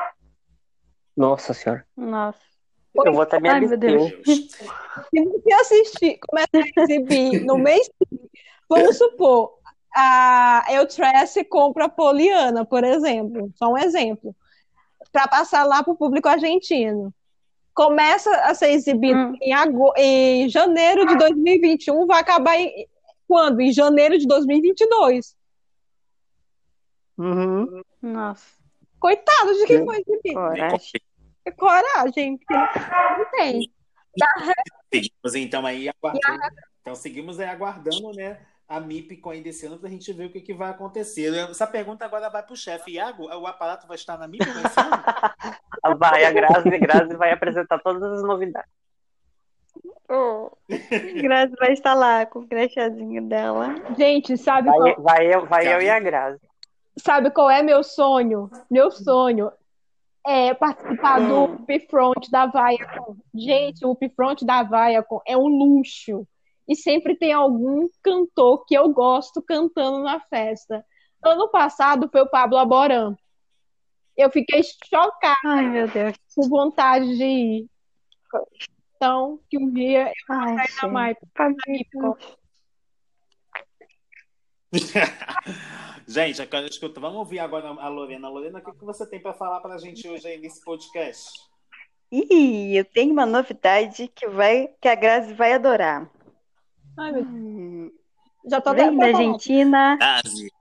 Nossa senhora. Nossa. Eu vou até me Ai, meu Deus. Se você assistir, começa a exibir no mês vamos supor, a Eutress compra a Poliana, por exemplo, só um exemplo, para passar lá para o público argentino. Começa a ser exibido hum. em, em janeiro de 2021, vai acabar em quando? Em janeiro de 2022. Uhum. Nossa. Coitado de quem foi exibido. Coragem coragem, porque não tem. Seguimos então aí aguardando. Então seguimos aí aguardando, né? A MIP com ainda esse ano para a gente ver o que, que vai acontecer. Essa pergunta agora vai para o chefe. Iago, o aparato vai estar na MIP esse ano? <laughs> Vai, a Grazi, a Grazi vai apresentar todas as novidades. Oh, <laughs> Grazi vai estar lá com o crachazinho dela. Gente, sabe vai, qual... vai, eu, vai eu e a Grazi. Sabe qual é meu sonho? Meu sonho é, participar do Upfront da Viacom. Gente, o Upfront da Viacom é um luxo. E sempre tem algum cantor que eu gosto cantando na festa. Ano passado foi o Pablo Aboran. Eu fiquei chocada. Ai, meu Deus. Com vontade de ir. Então, que um dia eu vou sair na. <laughs> Gente, escuta, vamos ouvir agora a Lorena. Lorena, o que, que você tem para falar para a gente hoje aí nesse podcast? Ih, eu tenho uma novidade que, vai, que a Grazi vai adorar. Ai, meu hum. Já tô vem da Argentina.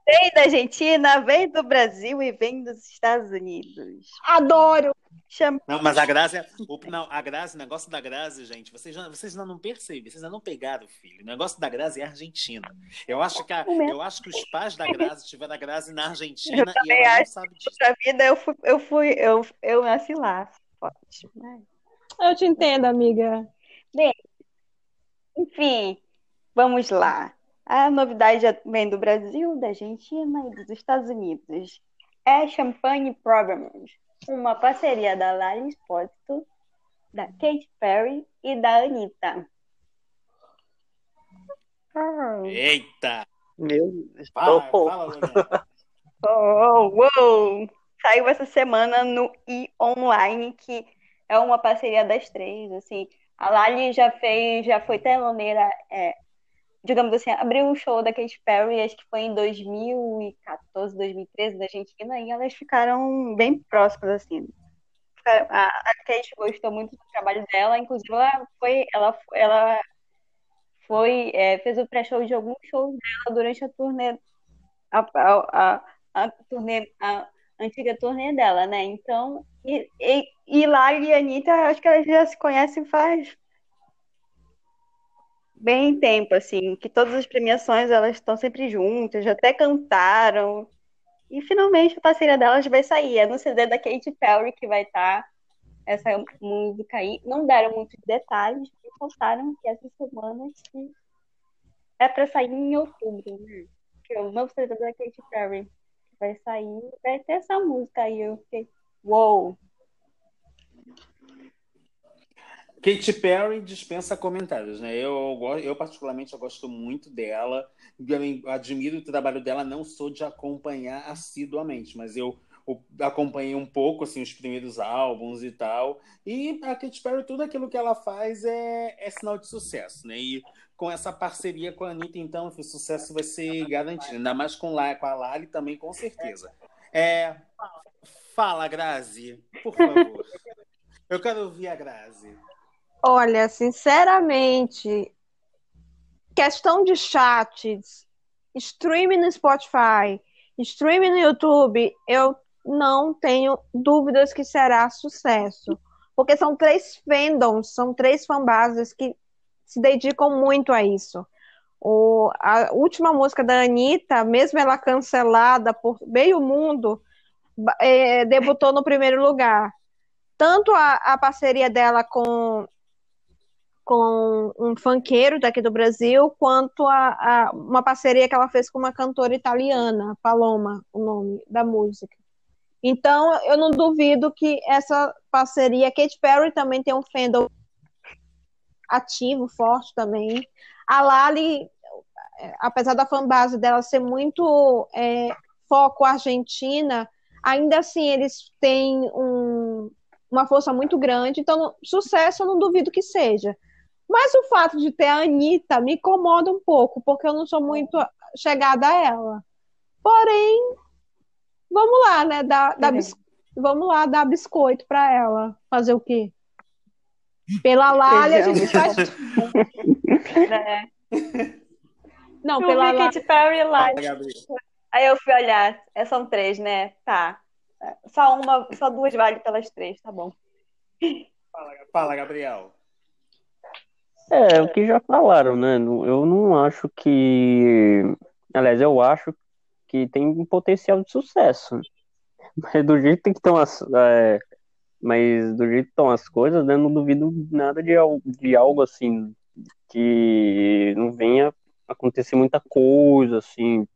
Vem da Argentina, vem do Brasil e vem dos Estados Unidos. Adoro! Chama... Não, mas a Grazi, o, não, a Grazi, o negócio da Grazi, gente, vocês, já, vocês ainda não percebem, vocês ainda não pegaram, filho. O negócio da Grazi é Argentina. Eu acho que, a, eu acho que os pais da Grazi tiveram a Grazi na Argentina e ela acho. não sabe disso. Na vida eu fui, eu fui, eu, eu nasci lá. Eu te entendo, amiga. Bem, enfim, vamos lá. A novidade vem do Brasil, da Argentina e dos Estados Unidos. É Champagne Problems uma parceria da Lali Espósito, da Kate Perry e da Anitta. Eita! Meu Deus! Fala, fala, <laughs> oh, oh, Saiu essa semana no e Online, que é uma parceria das três, assim. A Lali já fez, já foi teloneira é, digamos assim, abriu um show da Katy Perry, acho que foi em 2014, 2013, da Argentina, e elas ficaram bem próximas, assim. A, a Kate gostou muito do trabalho dela, inclusive ela foi, ela, ela foi, é, fez o pré-show de alguns shows dela durante a turnê, a, a, a, turnê, a antiga turnê dela, né? Então, e, e, e Lari e a Anitta, acho que elas já se conhecem faz bem tempo, assim, que todas as premiações elas estão sempre juntas, já até cantaram. E finalmente a parceria delas vai sair. É no CD da Katy Perry que vai estar tá essa música aí. Não deram muitos detalhes, mas contaram que essa semana que é para sair em outubro, né? Que é o novo CD da Katy Perry. Vai sair, vai ter essa música aí. Eu fiquei, uou! Wow. Katy Perry dispensa comentários, né? Eu, eu particularmente eu gosto muito dela, eu admiro o trabalho dela, não sou de acompanhar assiduamente, mas eu acompanhei um pouco assim os primeiros álbuns e tal. E a Katy Perry, tudo aquilo que ela faz é, é sinal de sucesso, né? E com essa parceria com a Anitta, então, o sucesso vai ser garantido. Ainda mais com, com a Lali também, com certeza. É, fala, Grazi, por favor. Eu quero ouvir a Grazi. Olha, sinceramente, questão de chats, streaming no Spotify, streaming no YouTube, eu não tenho dúvidas que será sucesso. Porque são três fandoms, são três fanbases que se dedicam muito a isso. O, a última música da Anitta, mesmo ela cancelada por meio mundo, é, debutou no primeiro lugar. Tanto a, a parceria dela com, com um funkeiro daqui do Brasil, quanto a, a, uma parceria que ela fez com uma cantora italiana, Paloma, o nome da música. Então, eu não duvido que essa parceria, Katy Perry também tem um fandom ativo, forte também. A Lali, apesar da fanbase dela ser muito é, foco Argentina, ainda assim eles têm um, uma força muito grande, então sucesso eu não duvido que seja. Mas o fato de ter a Anitta me incomoda um pouco, porque eu não sou muito chegada a ela. Porém, Vamos lá, né? Dar, dar bis... Vamos lá dar biscoito para ela. Fazer o quê? Pela Lália, a gente faz. é. Não, eu pela Katy Perry lá. Aí eu fui olhar, é, são três, né? Tá. Só uma, só duas vale pelas três, tá bom. Fala, fala Gabriel. É, o que já falaram, né? Eu não acho que. Aliás, eu acho que tem um potencial de sucesso. Mas do jeito que estão as. É, mas do jeito que estão as coisas, né, não duvido nada de, de algo assim que não venha acontecer muita coisa assim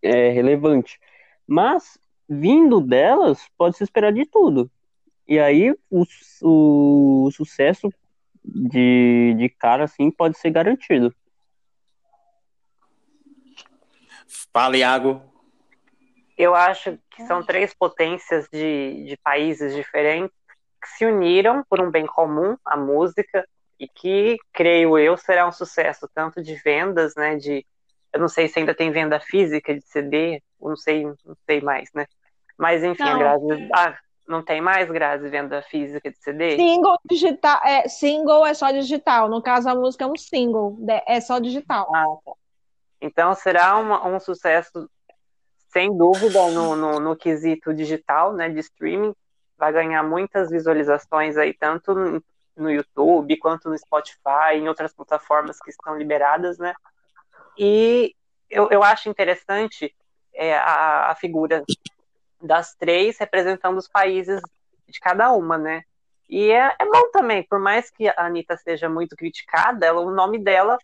é, relevante. Mas vindo delas, pode se esperar de tudo. E aí o, o, o sucesso de, de cara assim pode ser garantido. Fala, Iago. Eu acho que são três potências de, de países diferentes que se uniram por um bem comum, a música, e que, creio eu, será um sucesso, tanto de vendas, né, de, eu não sei se ainda tem venda física de CD, não sei, não sei mais, né, mas enfim, não. Grazi, ah, não tem mais, Grazi, venda física de CD? Single digital, é, single é só digital, no caso a música é um single, é só digital. Ah, tá. Então será uma, um sucesso, sem dúvida, no, no, no, quesito digital, né, de streaming. Vai ganhar muitas visualizações aí, tanto no, no YouTube quanto no Spotify, em outras plataformas que estão liberadas, né? E eu, eu acho interessante é, a, a figura das três representando os países de cada uma, né? E é, é bom também, por mais que a Anitta seja muito criticada, ela, o nome dela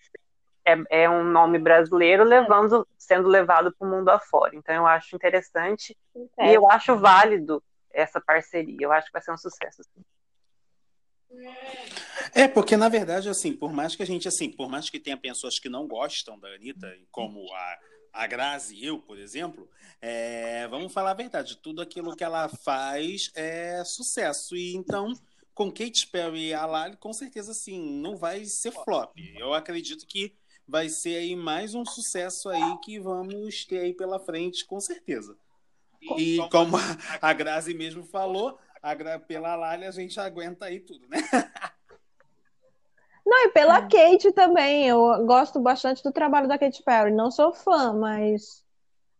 é, é um nome brasileiro levando, sendo levado para o mundo afora. Então eu acho interessante é. e eu acho válido essa parceria. Eu acho que vai ser um sucesso. É, porque na verdade, assim, por mais que a gente, assim, por mais que tenha pessoas que não gostam da Anitta, como a, a Grazi e eu, por exemplo, é, vamos falar a verdade, tudo aquilo que ela faz é sucesso. E então, com Kate Perry e a Lali, com certeza, assim, não vai ser flop. Eu acredito que vai ser aí mais um sucesso aí que vamos ter aí pela frente, com certeza. E como a, Grazi mesmo falou, a, pela Lália a gente aguenta aí tudo, né? <laughs> Não, e pela hum. Kate também. Eu gosto bastante do trabalho da Kate Perry. Não sou fã, mas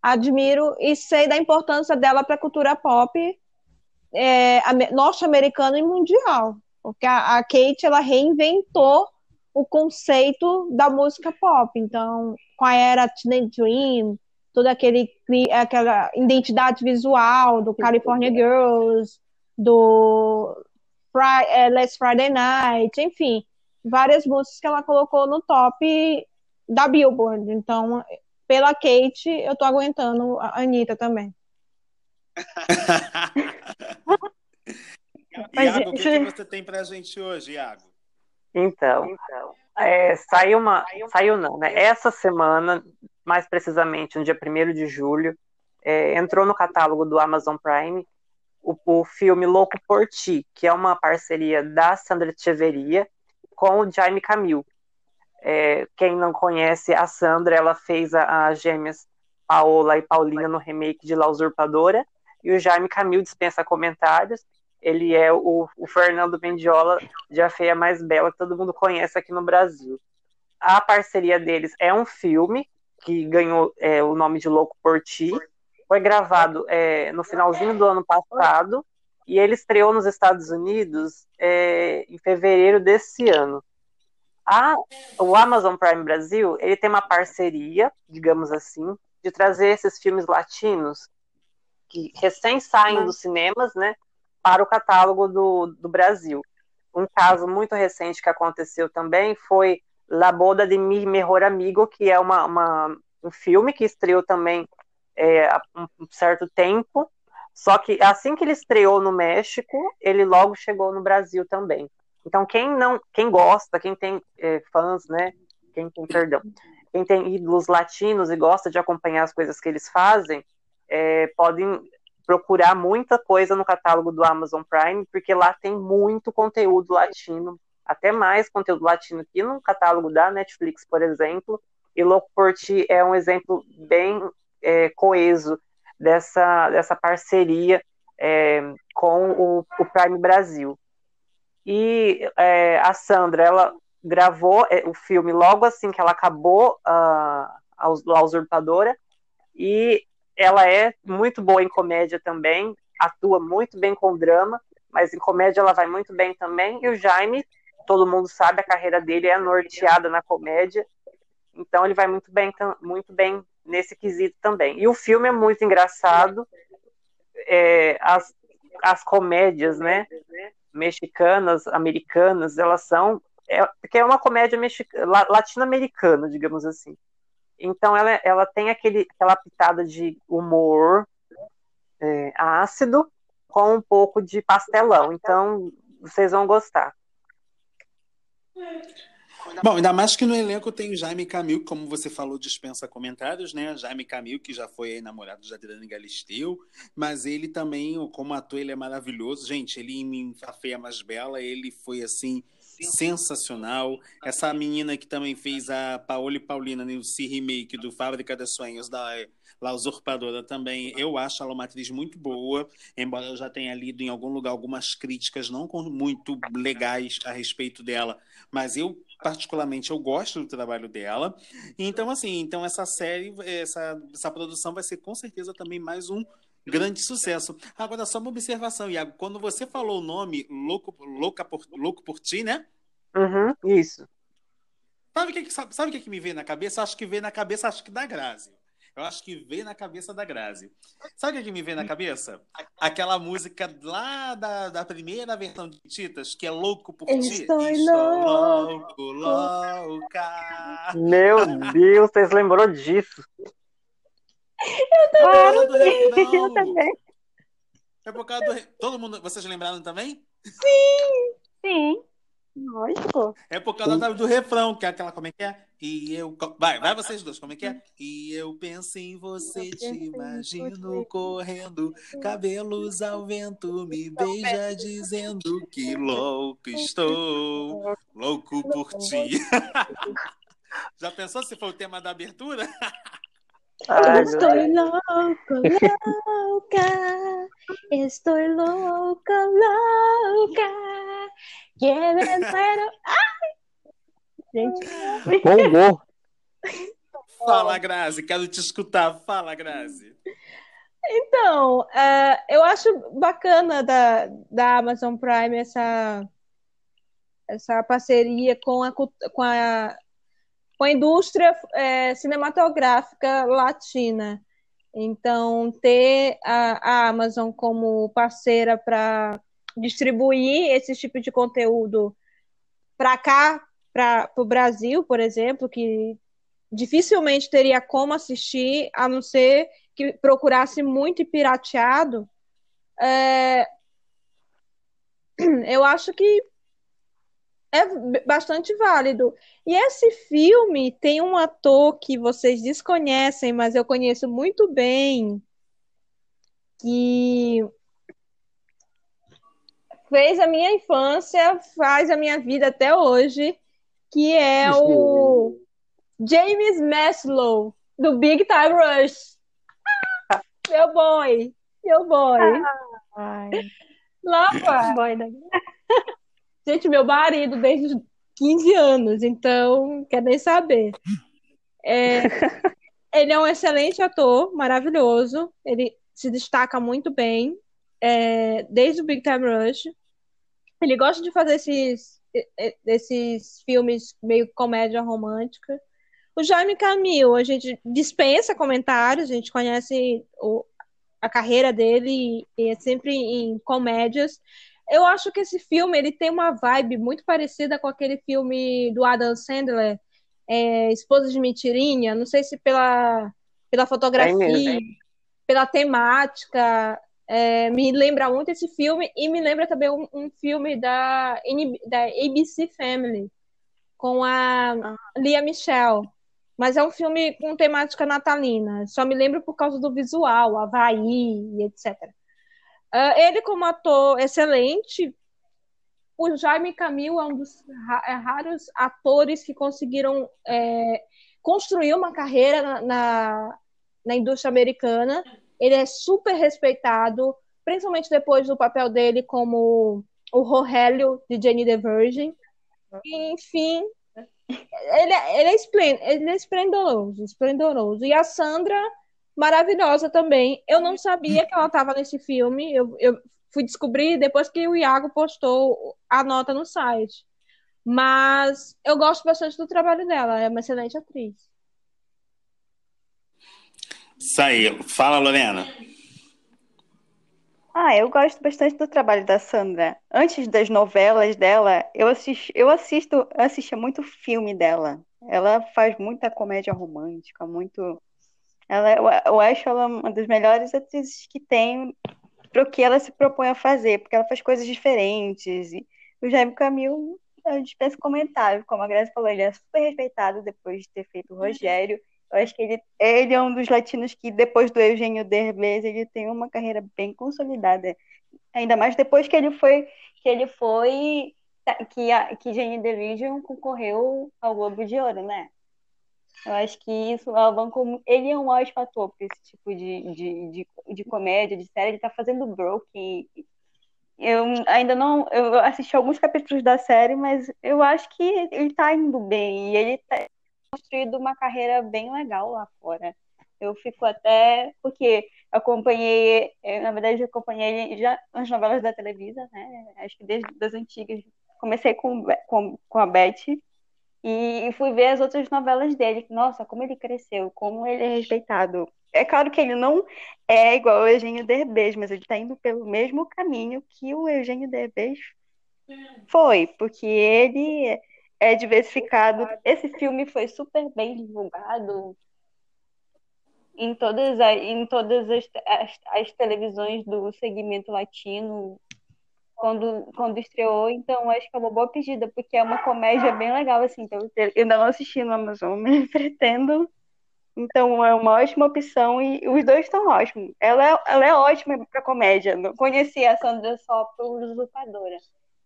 admiro e sei da importância dela para a cultura pop é, norte-americana e mundial. Porque a, a Kate ela reinventou o conceito da música pop. Então, qual era Teenage Dream, toda aquele, aquela identidade visual do California Girls, do Friday, é, Last Friday Night, enfim, várias músicas que ela colocou no top da Billboard. Então, pela Kate, eu tô aguentando a Anitta também. <laughs> Iago, o que, que você tem pra gente hoje, Iago? Então, então é, saiu uma. Saiu não, né? Essa semana, mais precisamente no dia 1 de julho, é, entrou no catálogo do Amazon Prime o, o, filme Louco por Ti, que é uma parceria da Sandra Tcheveria com o Jaime Camil. É, quem não conhece a Sandra, ela fez as gêmeas Paola e Paulina no remake de La Usurpadora, e o Jaime Camil dispensa comentários. Ele é o, o Fernando Mendiola de A Feia Mais Bela, que todo mundo conhece aqui no Brasil. A parceria deles é um filme que ganhou é, o nome de Louco por Ti. Foi gravado é, no finalzinho do ano passado e ele estreou nos Estados Unidos é, em fevereiro desse ano. A, o Amazon Prime Brasil ele tem uma parceria, digamos assim, de trazer esses filmes latinos que recém saem dos cinemas, né, para o catálogo do, do Brasil. Um caso muito recente que aconteceu também foi La Boda de Mi Mejor Amigo, que é uma, uma um filme que estreou também é, há um certo tempo, só que assim que ele estreou no México, ele logo chegou no Brasil também. Então quem não, quem gosta, quem tem é, fãs, né, quem tem perdão, quem tem ídolos latinos e gosta de acompanhar as coisas que eles fazem, é, podem procurar muita coisa no catálogo do Amazon Prime, porque lá tem muito conteúdo latino, até mais conteúdo latino que no catálogo da Netflix, por exemplo. E Louco por Ti é um exemplo bem é, coeso dessa, dessa parceria é, com o, o, Prime Brasil. E é, a Sandra, ela gravou é, o filme logo assim que ela acabou a, a, Usurpadora e ela é muito boa em comédia também, atua muito bem com drama, mas em comédia ela vai muito bem também. E o Jaime, todo mundo sabe, a carreira dele é norteada na comédia, então ele vai muito bem, muito bem nesse quesito também. E o filme é muito engraçado, é, as, as comédias, né, mexicanas, americanas, elas são é, que é uma comédia latino-americana, digamos assim. Então ela, ela tem aquele, aquela pitada de humor é, ácido com um pouco de pastelão. Então vocês vão gostar. Bom, ainda mais que no elenco tem o Jaime Camil, como você falou, dispensa comentários, né? Jaime Camil, que já foi namorado de Adriana Galisteu, mas ele também, como ator, ele é maravilhoso. Gente, ele em A Feia Mais Bela, ele foi assim sensacional. Essa menina que também fez a Paola e Paulina no C remake do Fábrica dos Sonhos da La Usurpadora também, eu acho ela uma atriz muito boa, embora eu já tenha lido em algum lugar algumas críticas não muito legais a respeito dela, mas eu particularmente eu gosto do trabalho dela. Então assim, então essa série, essa, essa produção vai ser com certeza também mais um grande sucesso. Agora, só uma observação, Iago. Quando você falou o nome Louco, Louca por, Louco por Ti, né? Uhum, isso. Sabe o que, sabe, sabe que me veio na cabeça? Acho que veio na cabeça, acho que da Grazi. Eu acho que veio na cabeça da Grazi. Sabe o que, me veio na cabeça? Aquela música lá da, da primeira versão de Titas, que é Louco por Ti. Estou, louco, louca. Meu Deus, vocês lembrou disso? Eu também. <laughs> eu também. É por causa do. Todo mundo. Vocês lembraram também? Sim! Sim. Lógico. É por causa do refrão, que é aquela. Como é que é? E eu. Vai, vai vocês dois, como é que é? E eu penso em você, te imagino correndo, cabelos ao vento, me beija dizendo que <laughs> louco estou, <laughs> louco por ti. <laughs> Já pensou se foi o tema da abertura? Ai, estou louco, louca. Estou louca, louca. Que me muero. Ai! Gente. Bombou. <laughs> Fala, Grazi. Quero te escutar. Fala, Grazi. Então, uh, eu acho bacana da, da Amazon Prime essa, essa parceria com a, com a com a indústria é, cinematográfica latina. Então, ter a, a Amazon como parceira para distribuir esse tipo de conteúdo para cá, para o Brasil, por exemplo, que dificilmente teria como assistir, a não ser que procurasse muito pirateado, é... <clears throat> eu acho que é bastante válido. E esse filme tem um ator que vocês desconhecem, mas eu conheço muito bem, que fez a minha infância, faz a minha vida até hoje, que é o James Maslow, do Big Time Rush. Meu boy, meu boy. Ai. Lava. <laughs> Boy da... Gente, meu marido desde os 15 anos, então quer nem saber. É, <laughs> ele é um excelente ator, maravilhoso. Ele se destaca muito bem é, desde o Big Time Rush. Ele gosta de fazer esses, esses filmes meio comédia romântica. O Jaime Camil, a gente dispensa comentários, a gente conhece o, a carreira dele e é sempre em comédias. Eu acho que esse filme ele tem uma vibe muito parecida com aquele filme do Adam Sandler, é, Esposa de Mentirinha. Não sei se pela, pela fotografia, pela temática. É, me lembra muito esse filme e me lembra também um, um filme da, da ABC Family com a ah. Lia Michelle. Mas é um filme com temática natalina. Só me lembro por causa do visual, Havaí etc. Uh, ele, como ator excelente, o Jaime Camil é um dos é, raros atores que conseguiram é, construir uma carreira na, na, na, indústria americana. Ele é super respeitado, principalmente depois do papel dele como o Rogelio de Jenny the Virgin. enfim, ele, é, ele, é esplend, ele é esplendoroso, esplendoroso. E a Sandra maravilhosa também. Eu não sabia que ela estava nesse filme. Eu, eu fui descobrir depois que o Iago postou a nota no site. Mas eu gosto bastante do trabalho dela. É uma excelente atriz. Isso aí. Fala, Lorena. Ah, eu gosto bastante do trabalho da Sandra. Antes das novelas dela, eu assisto, eu assisto, assistia muito filme dela. Ela faz muita comédia romântica, muito ela, é, eu acho ela uma das melhores atrizes que tem para o que ela se propõe a fazer, porque ela faz coisas diferentes. E o Jaime Camil, eu dispenso comentário, como a Graça falou, ele é super respeitado depois de ter feito o Rogério. Eu acho que ele, ele é um dos latinos que, depois do Eugênio Derbez, ele tem uma carreira bem consolidada. Ainda mais depois que ele foi que ele foi que a que Jenny Division concorreu ao Globo de Ouro, né? Eu acho que isso alavancou. Ele é um ótimo ator para esse tipo de, de, de, de, comédia, de série. Ele está fazendo Broken. Eu ainda não. Eu assisti alguns capítulos da série, mas eu acho que ele está indo bem. E ele está construído uma carreira bem legal lá fora. Eu fico até. Porque acompanhei. Na verdade, eu acompanhei já as novelas da televisão, né? Acho que desde as antigas. Comecei com, com, com a Beth e fui ver as outras novelas dele. Nossa, como ele cresceu, como ele é respeitado. É claro que ele não é igual ao Eugênio Derbez, mas ele está indo pelo mesmo caminho que o Eugênio Derbez foi, porque ele é diversificado. Esse filme foi super bem divulgado em todas, em todas as, as, as televisões do segmento latino quando, quando estreou, então acho que é uma boa pedida, porque é uma comédia bem legal, assim, então eu ainda não assisti no Amazon, <laughs> mas pretendo. Então é uma ótima opção e os dois estão ótimos. Ela é, ela é ótima para comédia. Conheci a Sandra só por Usurpadora.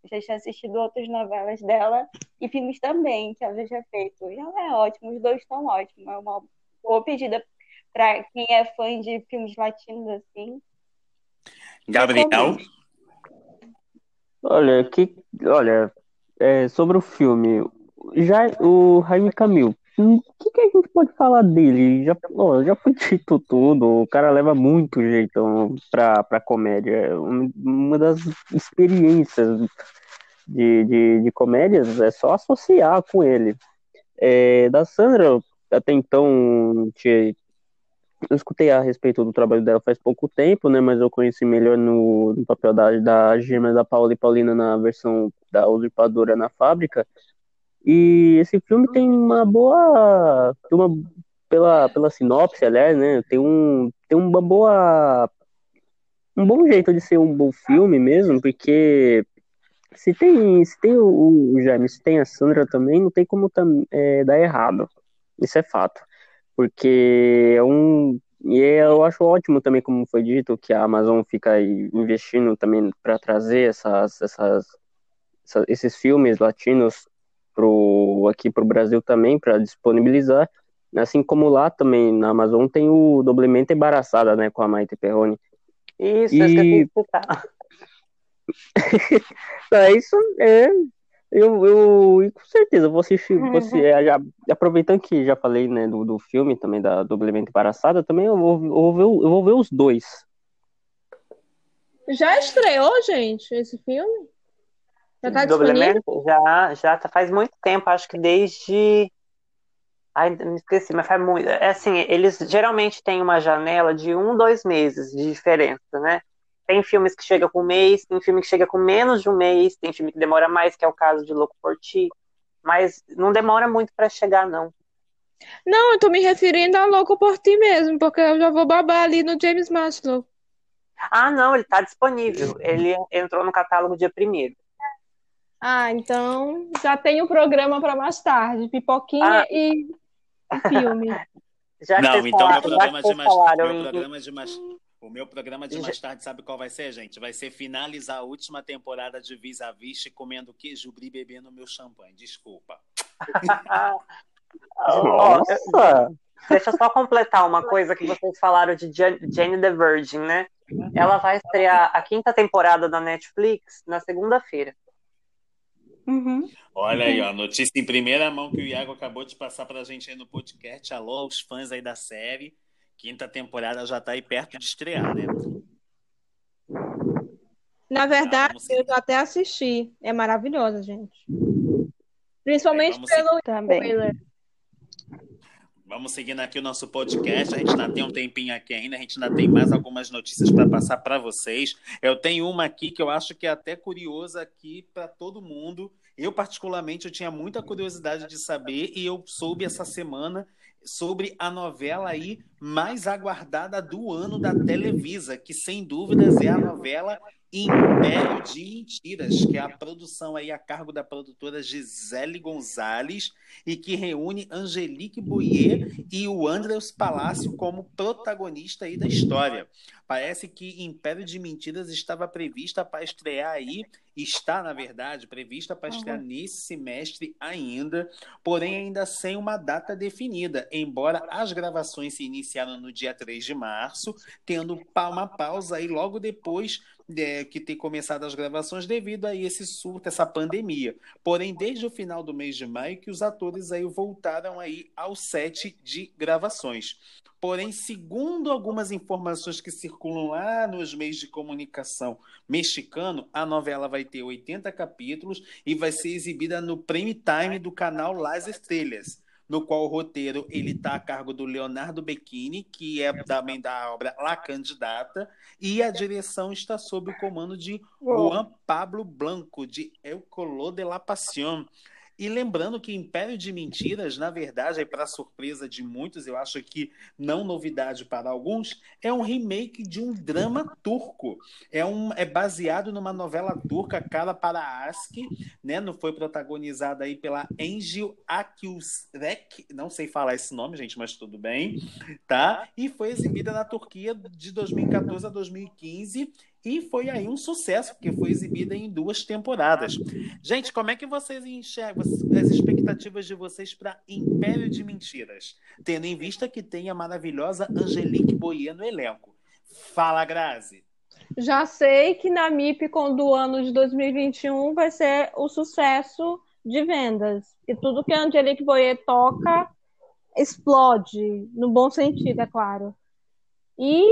Já tinha assistido outras novelas dela e filmes também que ela já feito. E ela é ótima, os dois estão ótimos. É uma boa pedida para quem é fã de filmes latinos assim. Gabriel? Olha, que, olha, é, sobre o filme, já o Jaime Camil, o que, que, a gente pode falar dele? Já, ó, já foi dito tudo, o cara leva muito jeito pra, pra comédia. Uma das experiências de, de, de comédias é só associar com ele. É, da Sandra, até então, tinha, eu escutei a respeito do trabalho dela faz pouco tempo, né? Mas eu conheci melhor no, no papel da, da Gêmea da Paula e Paulina na versão da Usurpadora na fábrica. E esse filme tem uma boa. Uma, pela, pela sinopse, aliás, né? Tem, um, tem uma boa. Um bom jeito de ser um bom filme mesmo, porque se tem, se tem o, o Jaime, se tem a Sandra também, não tem como tam, é, dar errado. Isso é fato. Porque é um. E eu acho ótimo também, como foi dito, que a Amazon fica investindo também para trazer essas, essas, essas, esses filmes latinos pro, aqui para o Brasil também, para disponibilizar. Assim como lá também na Amazon tem o Doblemente Embaraçada, né, com a Maite Perrone. Isso, e... eu esqueci de escutar. <laughs> é isso, é. Eu, eu com certeza vou assistir. Você, <laughs> é, já, aproveitando que já falei né, do, do filme também, da Doblemente Embaraçada, também eu vou, eu vou, ver, eu vou ver os dois. Já estreou, gente, esse filme? Já tá disponível? Já, já tá, faz muito tempo, acho que desde Ai, me esqueci, mas faz muito. É assim, eles geralmente têm uma janela de um, dois meses de diferença, né? Tem filmes que chegam com um mês, tem filme que chega com menos de um mês, tem filme que demora mais, que é o caso de Louco por Ti. Mas não demora muito para chegar, não. Não, eu tô me referindo a Louco por Ti mesmo, porque eu já vou babar ali no James Maslow. Ah, não, ele tá disponível. Ele entrou no catálogo dia primeiro. Ah, então já tem o programa para mais tarde, pipoquinha ah. e filme. <laughs> Já Não, então meu programa, de mais, meu programa de mais, o meu programa de mais tarde, sabe qual vai ser, gente? Vai ser finalizar a última temporada de Vis a Vis comendo queijo brie bebendo meu champanhe. Desculpa. <laughs> Nossa! Deixa eu só completar uma coisa que vocês falaram de Jane the Virgin, né? Ela vai estrear a quinta temporada da Netflix na segunda-feira. Uhum. Olha aí, ó, notícia em primeira mão que o Iago acabou de passar para a gente aí no podcast. Alô, os fãs aí da série. Quinta temporada já está aí perto de estrear, né? Na verdade, ah, eu até assisti. É maravilhosa, gente. Principalmente é, pelo trailer. Vamos seguindo aqui o nosso podcast. A gente ainda tem um tempinho aqui ainda. A gente ainda tem mais algumas notícias para passar para vocês. Eu tenho uma aqui que eu acho que é até curiosa aqui para todo mundo. Eu, particularmente, eu tinha muita curiosidade de saber e eu soube essa semana sobre a novela aí mais aguardada do ano da Televisa, que sem dúvidas é a novela Império de Mentiras, que é a produção aí a cargo da produtora Gisele Gonzalez e que reúne Angelique Boyer e o Andreas Palácio como protagonista aí da história. Parece que Império de Mentiras estava prevista para estrear aí, está na verdade prevista para estrear uhum. nesse semestre ainda, porém ainda sem uma data definida, embora as gravações se iniciaram no dia 3 de março, tendo uma pausa aí logo depois é, que tem começado as gravações devido a esse surto, essa pandemia. Porém, desde o final do mês de maio que os atores aí voltaram aí ao set de gravações. Porém, segundo algumas informações que circulam lá nos meios de comunicação mexicano, a novela vai ter 80 capítulos e vai ser exibida no prime time do canal Las Estrelas no qual o roteiro ele está a cargo do Leonardo Becchini, que é também da obra La Candidata, e a direção está sob o comando de Juan Pablo Blanco, de El Color de la Pasión. E lembrando que Império de Mentiras, na verdade, para surpresa de muitos, eu acho que não novidade para alguns, é um remake de um drama turco. É, um, é baseado numa novela turca, Cara para Aski, né? Não foi protagonizada aí pela Angel Akilsrek, não sei falar esse nome, gente, mas tudo bem, tá? E foi exibida na Turquia de 2014 a 2015 e foi aí um sucesso, porque foi exibida em duas temporadas. Gente, como é que vocês enxergam as expectativas de vocês para Império de Mentiras, tendo em vista que tem a maravilhosa Angelique Boyer no elenco? Fala, Grazi. Já sei que na MIPCOM do ano de 2021 vai ser o sucesso de vendas. E tudo que a Angelique Boyer toca explode, no bom sentido, é claro. E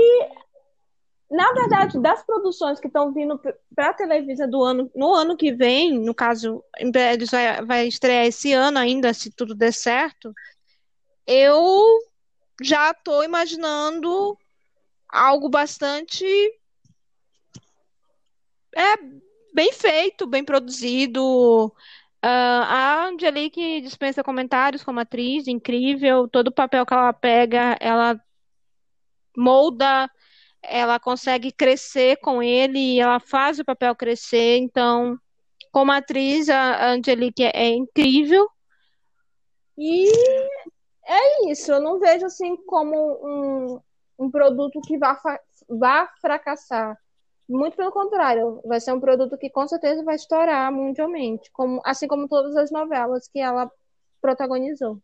na verdade, das produções que estão vindo para a televisão do ano, no ano que vem, no caso, eles vai, vai estrear esse ano ainda, se tudo der certo, eu já estou imaginando algo bastante é bem feito, bem produzido. Uh, a Angelique dispensa comentários como atriz, incrível. Todo o papel que ela pega, ela molda ela consegue crescer com ele, ela faz o papel crescer, então Como atriz, a Angelique é incrível. E é isso. Eu não vejo assim como um, um produto que vá, vá fracassar. Muito pelo contrário, vai ser um produto que com certeza vai estourar mundialmente, como, assim como todas as novelas que ela protagonizou.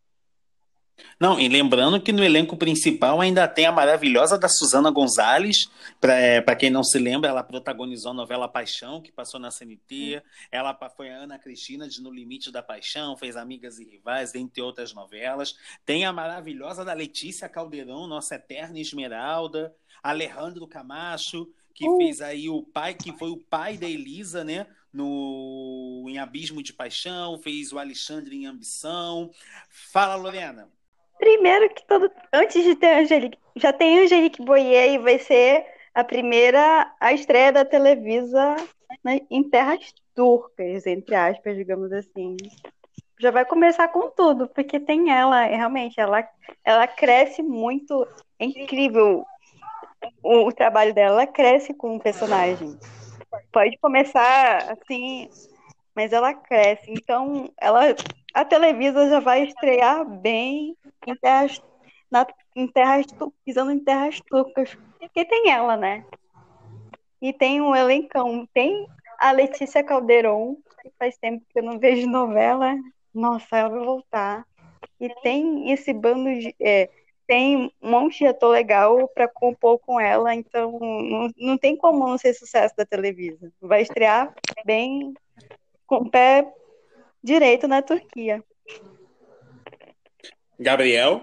Não, e lembrando que no elenco principal ainda tem a maravilhosa da Suzana Gonzalez. Para é, quem não se lembra, ela protagonizou a novela Paixão, que passou na CNT. Ela foi a Ana Cristina de No Limite da Paixão, fez Amigas e Rivais, dentre outras novelas. Tem a maravilhosa da Letícia Caldeirão, nossa eterna Esmeralda. Alejandro Camacho, que uh. fez aí o pai, que foi o pai da Elisa, né? No, em Abismo de Paixão, fez o Alexandre em Ambição. Fala, Lorena. Primeiro que todo. Antes de ter Angelique. Já tem Angelique Boyer e vai ser a primeira a estreia da Televisa né, em terras turcas, entre aspas, digamos assim. Já vai começar com tudo, porque tem ela, realmente, ela, ela cresce muito. É incrível o, o trabalho dela, ela cresce com o personagem. Pode começar assim, mas ela cresce. Então, ela a Televisa já vai estrear bem em terras, na, em terras pisando em terras turcas, porque tem ela, né? E tem um elencão, tem a Letícia Calderon, que faz tempo que eu não vejo novela. Nossa, ela vai voltar. E tem esse bando de. É, tem um monte de ator legal para compor com ela, então não, não tem como não ser sucesso da Televisa. Vai estrear bem com o pé direito na Turquia. Gabriel?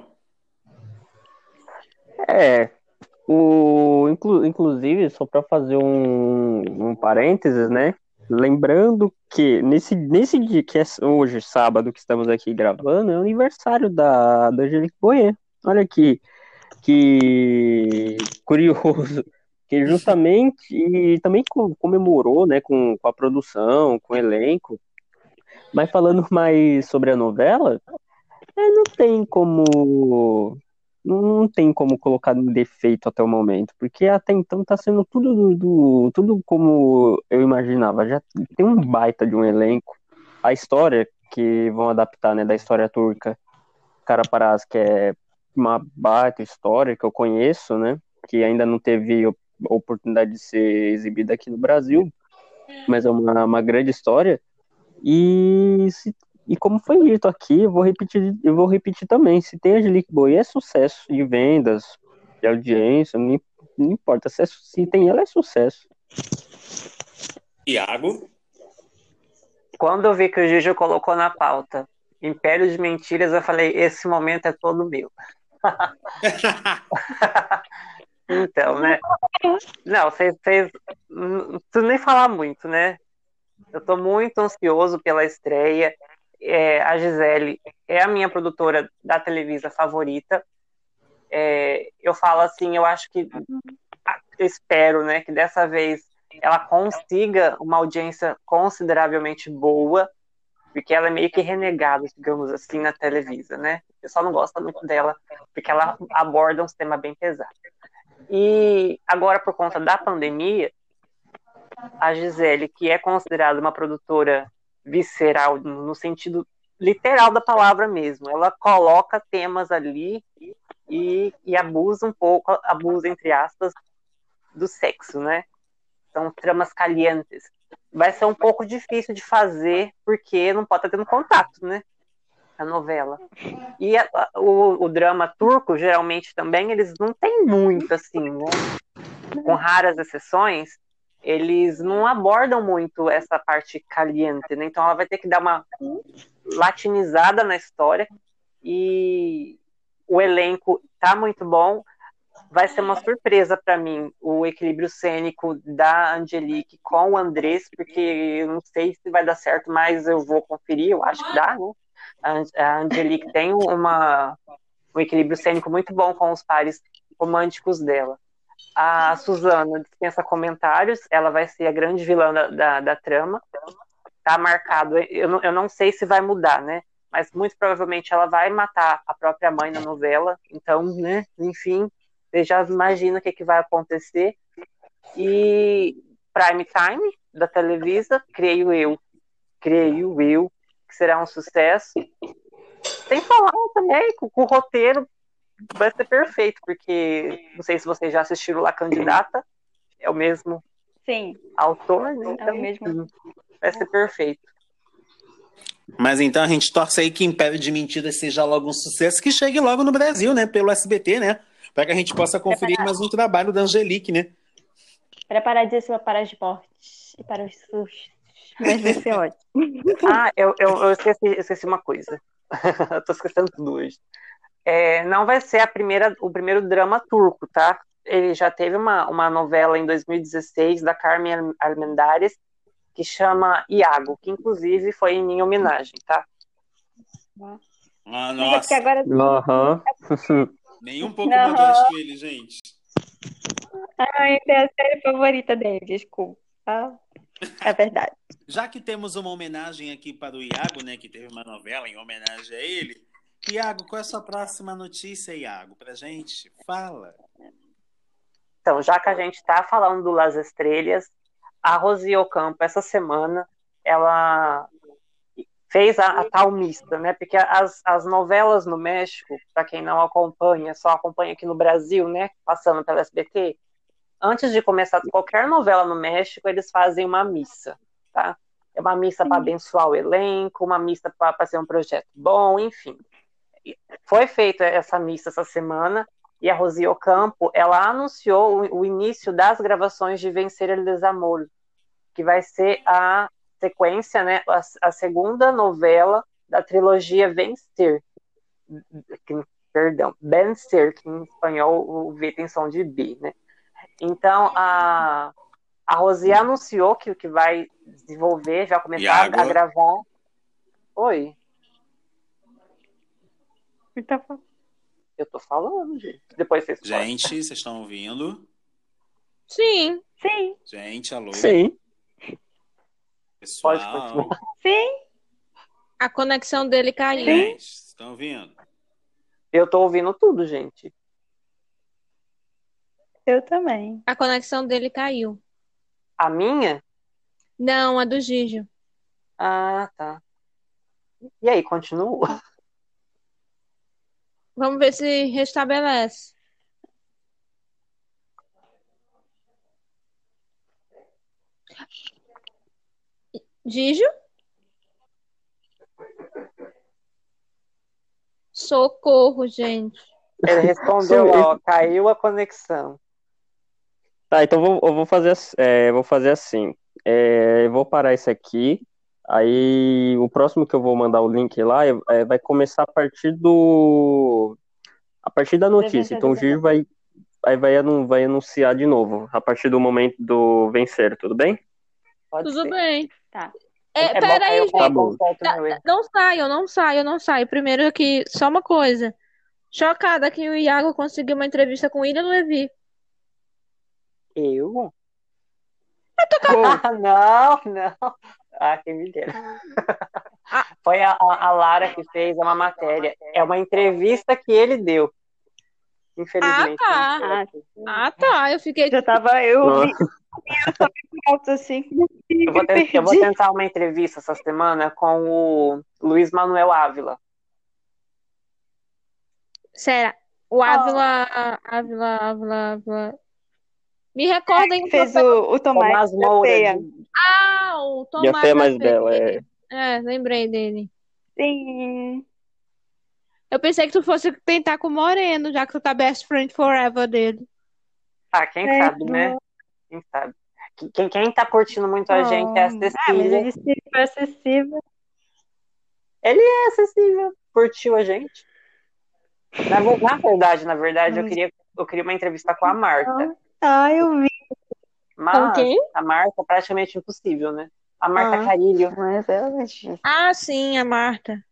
É, o, inclu, inclusive, só para fazer um, um parênteses, né? Lembrando que nesse, nesse dia que é hoje, sábado, que estamos aqui gravando, é o aniversário da, da Angelique Boyer. Olha aqui, que curioso, que justamente e também comemorou, né, com, com a produção, com o elenco, mas falando mais sobre a novela, é, não tem como. Não tem como colocar um defeito até o momento, porque até então tá sendo tudo do, do, tudo como eu imaginava. Já tem um baita de um elenco. A história que vão adaptar, né, da história turca, Cara Paraz, que é uma baita história que eu conheço, né, que ainda não teve oportunidade de ser exibida aqui no Brasil, mas é uma, uma grande história. E, se, e como foi dito aqui, eu vou repetir, eu vou repetir também. Se tem Angelique Boy é sucesso de vendas, de audiência, não, não importa. Se, é, se tem ela, é sucesso. Iago? Quando eu vi que o Gigi colocou na pauta Império de Mentiras, eu falei, esse momento é todo meu. <laughs> <laughs> então, né? Não, vocês, vocês não preciso nem falar muito, né? Eu estou muito ansioso pela estreia. É, a Gisele é a minha produtora da Televisa favorita. É, eu falo assim, eu acho que eu espero, né, que dessa vez ela consiga uma audiência consideravelmente boa, porque ela é meio que renegada, digamos assim, na Televisa, né? O pessoal não gosta muito dela, porque ela aborda um tema bem pesado. E agora, por conta da pandemia, a Gisele, que é considerada uma produtora visceral no sentido literal da palavra mesmo. Ela coloca temas ali e, e abusa um pouco, abusa entre aspas, do sexo, né? São tramas calientes. Vai ser um pouco difícil de fazer porque não pode estar tendo contato, né? A novela. E a, o, o drama turco, geralmente também, eles não têm muito, assim, né? Com raras exceções, eles não abordam muito essa parte caliente, né? Então ela vai ter que dar uma latinizada na história e o elenco tá muito bom. Vai ser uma surpresa para mim o equilíbrio cênico da Angelique com o Andrés, porque eu não sei se vai dar certo, mas eu vou conferir, eu acho que dá, né? A Angelique tem uma, um equilíbrio cênico muito bom com os pares românticos dela. A Suzana dispensa comentários, ela vai ser a grande vilã da, da, da trama. Tá marcado, eu não, eu não sei se vai mudar, né? Mas muito provavelmente ela vai matar a própria mãe na novela. Então, né? Enfim, você já imagina o que, que vai acontecer. E Prime Time da Televisa, creio eu, creio eu, que será um sucesso. Sem falar também com, com o roteiro vai ser perfeito, porque não sei se vocês já assistiram La Candidata, é o mesmo Sim, autor, né? é Então, o mesmo. vai ser perfeito. Mas então a gente torce aí que Império de Mentiras seja logo um sucesso, que chegue logo no Brasil, né? Pelo SBT, né? Para que a gente possa conferir mais um trabalho da Angelique, né? Preparadíssima para as mortes e para os sustos. Mas vai ser ótimo. <laughs> Ah, eu, eu, eu esqueci, eu esqueci uma coisa. <laughs> eu tô esquecendo tudo hoje. É, não vai ser a primeira, o primeiro drama turco, tá? Ele já teve uma, uma novela em 2016 da Carmen Armendáriz que chama Iago, que inclusive foi em minha homenagem, tá? Ah, Mas é nossa. porque agora Aham. <laughs> Nem um pouco Não. modesto ele, gente. Ai, é a série favorita dele, desculpa. É verdade. Já que temos uma homenagem aqui para o Iago, né? Que teve uma novela em homenagem a ele. Iago, qual é a sua próxima notícia, Iago? Pra gente? Fala. Então, já que a gente está falando do Las Estrellas, a Rosi Ocampo, essa semana, ela fez a, a tal mista, né? Porque as, as novelas no México, para quem não acompanha, só acompanha aqui no Brasil, né? Passando pela SBT, antes de começar qualquer novela no México, eles fazem uma missa, tá? É uma missa para abençoar o elenco, uma missa para ser um projeto bom, enfim. Foi feita essa missa essa semana e a Rosi Ocampo, ela anunciou o, o início das gravações de Vencer el Desamor, que vai ser a sequência, né, a, a segunda novela da trilogia Vencer. Perdão, Vencer, que em espanhol o V tem som de B, né? Então, a, a Rosi anunciou que, que vai desenvolver, já começar Iago? a gravar. Oi, Então, eu tô falando, gente. Depois vocês. Gente, vocês estão ouvindo? Sim. sim, Gente, alô? Sim. Pessoal. Pode continuar. sim. A conexão dele caiu. Gente, vocês estão ouvindo? Eu tô ouvindo tudo, gente. Eu também. A conexão dele caiu. A minha? Não, a do Gígio. Ah, tá. E aí, continua? Vamos ver se restabelece. Gígio? Socorro, gente. Ele respondeu, ó, caiu a conexão. Tá, então eu vou, eu vou fazer, é, vou fazer assim. É, eu vou parar esse aqui. Aí o próximo que eu vou mandar o link lá é- é, vai começar a partir do. A partir da notícia. Então o Giro vai, aí vai, vai anunciar de novo, a partir do momento do vencer, tudo bem? Pode Tudo ser. bem. Tá. É, É bom pera que aí, eu gente. Tá Tá-. Não saio, não saio, não saio. Primeiro aqui, só uma coisa. Chocada que o Iago conseguiu uma entrevista com o William Levy. Eu? <laughs> Ah, não, não. Ah, quem me dera. <laughs> Foi a, a Lara que fez uma matéria. É uma entrevista que ele deu. Infelizmente. Ah, não foi. Ah, tá. Eu fiquei. Já tava eu Nossa. eu assim. Eu vou, me ten- eu vou tentar uma entrevista essa semana com o Luiz Manuel Ávila. Será? O Ávila. Ávila, Ávila, Ávila. Me recordem um Fez o, o Tomás Moura. De- Ah, o E a Tomás fé é mais bela, é. É, lembrei dele. Sim. Eu pensei que tu fosse tentar com o Moreno, já que tu tá best friend forever dele. Ah, quem É, sabe, né? Quem sabe. Quem, quem tá curtindo muito a gente é a Ah, mas ele foi acessível. Ele é acessível, curtiu a gente. Na, na verdade, na verdade, eu Mas- queria, eu queria uma entrevista com a Marta. Ah, eu vi. Com Mas quem? a Marta é praticamente impossível, né? A Marta Ah. Carilho. Mas disse. Ah, sim, a Marta.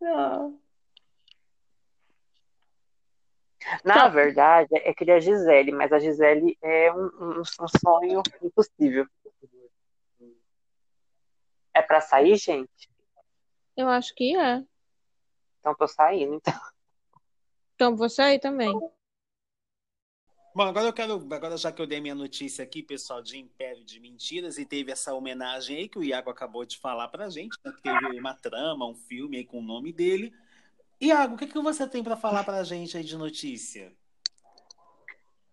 Não. Na Não. verdade, é que a Gisele, mas a Gisele é um, um- um sonho impossível. É pra sair, gente? Eu acho que é. Então tô saindo. Então. Então você aí também. Bom, agora eu quero, agora já que eu dei minha notícia aqui, pessoal, de Império de Mentiras, e teve essa homenagem aí que o Iago acabou de falar pra gente, né, teve uma trama, um filme aí com o nome dele. Iago, o que, que você tem para falar pra gente aí de notícia?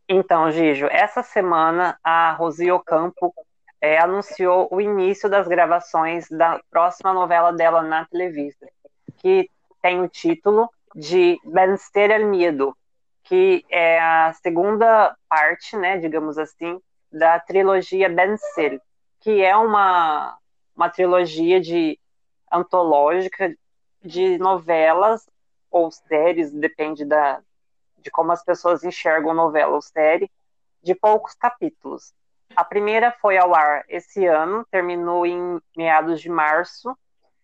Então, Gijo, essa semana a Rosi Ocampo é, anunciou o início das gravações da próxima novela dela na televisão, que tem o título de Vencer el Miedo, que é a segunda parte, né, digamos assim, da trilogia Vencer, que é uma, uma trilogia de antológica de novelas ou séries, depende da, de como as pessoas enxergam novela ou série, de poucos capítulos. A primeira foi ao ar esse ano, terminou em meados de março,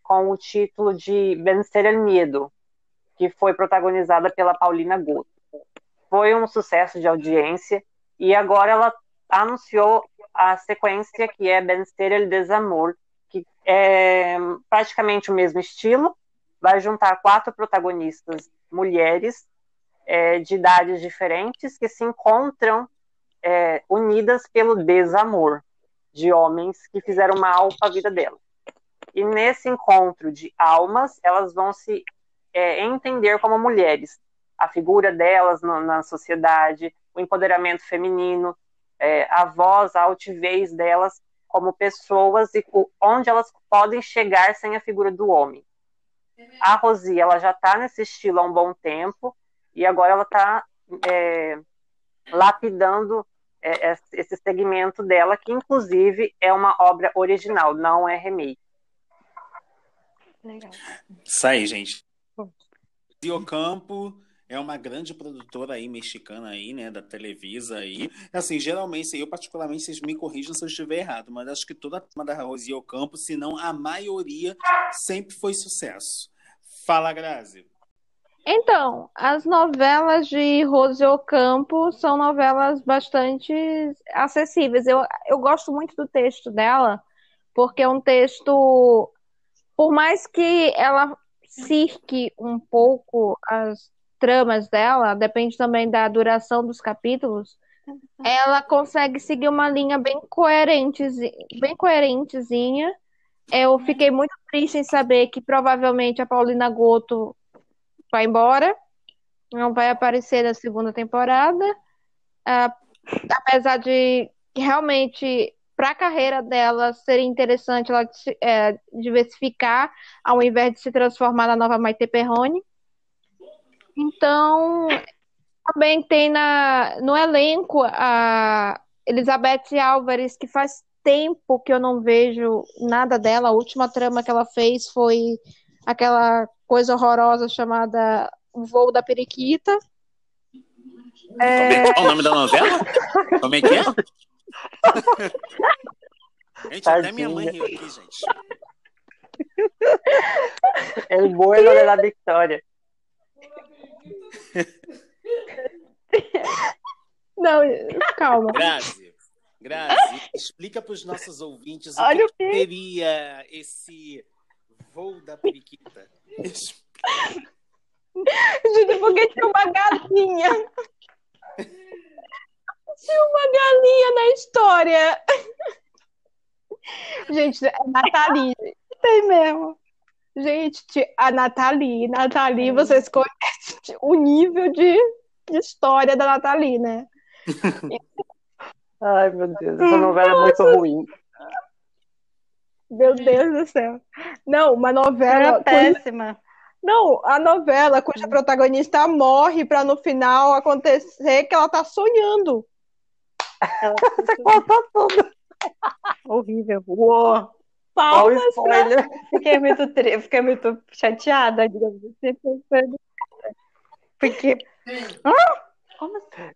com o título de Vencer el Miedo, que foi protagonizada pela Paulina Goto. Foi um sucesso de audiência e agora ela anunciou a sequência que é Vencer el Desamor, que é praticamente o mesmo estilo, vai juntar quatro protagonistas mulheres é, de idades diferentes que se encontram é, unidas pelo desamor de homens que fizeram mal a vida delas. E nesse encontro de almas, elas vão se é, entender como mulheres, a figura delas no, na sociedade, o empoderamento feminino, é, a voz, a altivez delas como pessoas e onde elas podem chegar sem a figura do homem. A Rosi, ela já está nesse estilo há um bom tempo e agora ela está é, lapidando é, esse segmento dela, que inclusive é uma obra original, não é remake. Legal. Isso aí, gente. Rio Campo é uma grande produtora aí mexicana aí, né, da Televisa aí. Assim, geralmente, eu particularmente, vocês me corrijam se eu estiver errado, mas acho que toda a turma da Rosi Ocampo, se não a maioria, sempre foi sucesso. Fala, Grazi. Então, as novelas de Rose Ocampo são novelas bastante acessíveis. Eu, eu gosto muito do texto dela, porque é um texto, por mais que ela cirque um pouco as tramas dela, depende também da duração dos capítulos, ela consegue seguir uma linha bem coerente, bem coerentezinha. Eu fiquei muito triste em saber que provavelmente a Paulina Goto vai embora, não vai aparecer na segunda temporada, uh, apesar de realmente para a carreira dela seria interessante ela é, diversificar ao invés de se transformar na nova Maite Perrone. Então, também tem na, no elenco a Elizabeth Álvares, que faz tempo que eu não vejo nada dela. A última trama que ela fez foi aquela coisa horrorosa chamada O Voo da Periquita. É... Qual o nome da novela? Como é que é? <laughs> gente, Tadinha. até minha mãe riu aqui, gente. El bueno de la victoria. Não, calma. Grazi, Grazi, explica para os nossos ouvintes o Olha que, que seria esse voo da periquita. Júlio, porque tinha uma galinha. Tinha uma galinha na história. Gente, é Nathalie. Tem mesmo. Gente, a Nathalie, Nathalie, vocês conhecem o nível de, de história da Nathalie, né? <laughs> Ai, meu Deus, essa novela é muito ruim. Meu Deus do céu. Não, uma novela. É péssima. Não, a novela cuja protagonista morre para no final acontecer que ela tá sonhando. Ela Você contou tudo. Horrível. Uou. Palmas spoiler. Fiquei muito, tri... Fiquei muito chateada, digamos assim. Porque. Ah, como assim?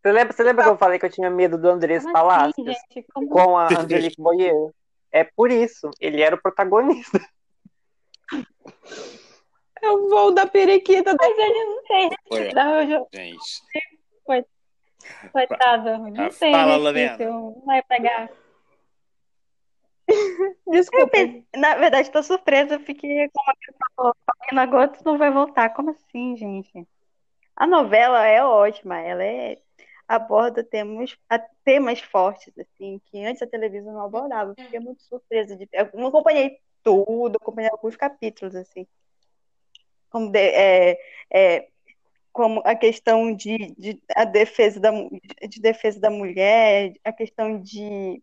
Você lembra, você lembra que eu falei que eu tinha medo do Andrés assim, Palácios assim, com a Angelique Boyer? É por isso, ele era o protagonista. <laughs> É o voo da periquita. Mas ele não tem. Foi. Não, Gente. Coitado, não ah, tem. Fala, Lorena. Não vai pegar. <laughs> Desculpa. Pensei, na verdade, tô surpresa. Fiquei como a falou, na Gotos não vai voltar. Como assim, gente? A novela é ótima. Ela é. aborda temas, temas fortes, assim, que antes a televisão não abordava. Fiquei muito surpresa de Eu não acompanhei tudo, acompanhei alguns capítulos, assim. Como, de, é, é, como a questão de, de, a defesa da, de defesa da mulher, a questão de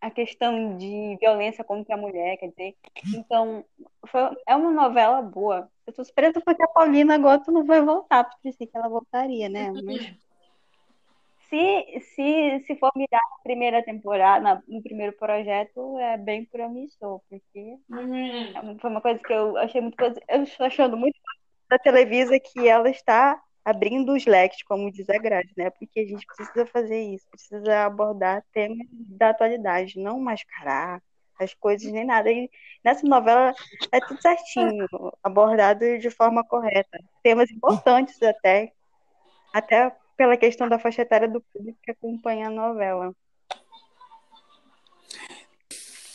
a questão de violência contra a mulher, quer dizer. Então, foi, é uma novela boa. Eu tô surpresa porque a Paulina Goto não vai voltar, porque pensei que ela voltaria, né? Mas se, se, se for mirar na primeira temporada, no primeiro projeto, é bem promissor, porque uhum. foi uma coisa que eu achei muito. Eu estou achando muito da Televisa que ela está abrindo os leques, como diz a grade, né? Porque a gente precisa fazer isso, precisa abordar temas da atualidade, não mascarar as coisas nem nada. E nessa novela é tudo certinho, abordado de forma correta. Temas importantes até, até pela questão da faixa etária do público que acompanha a novela.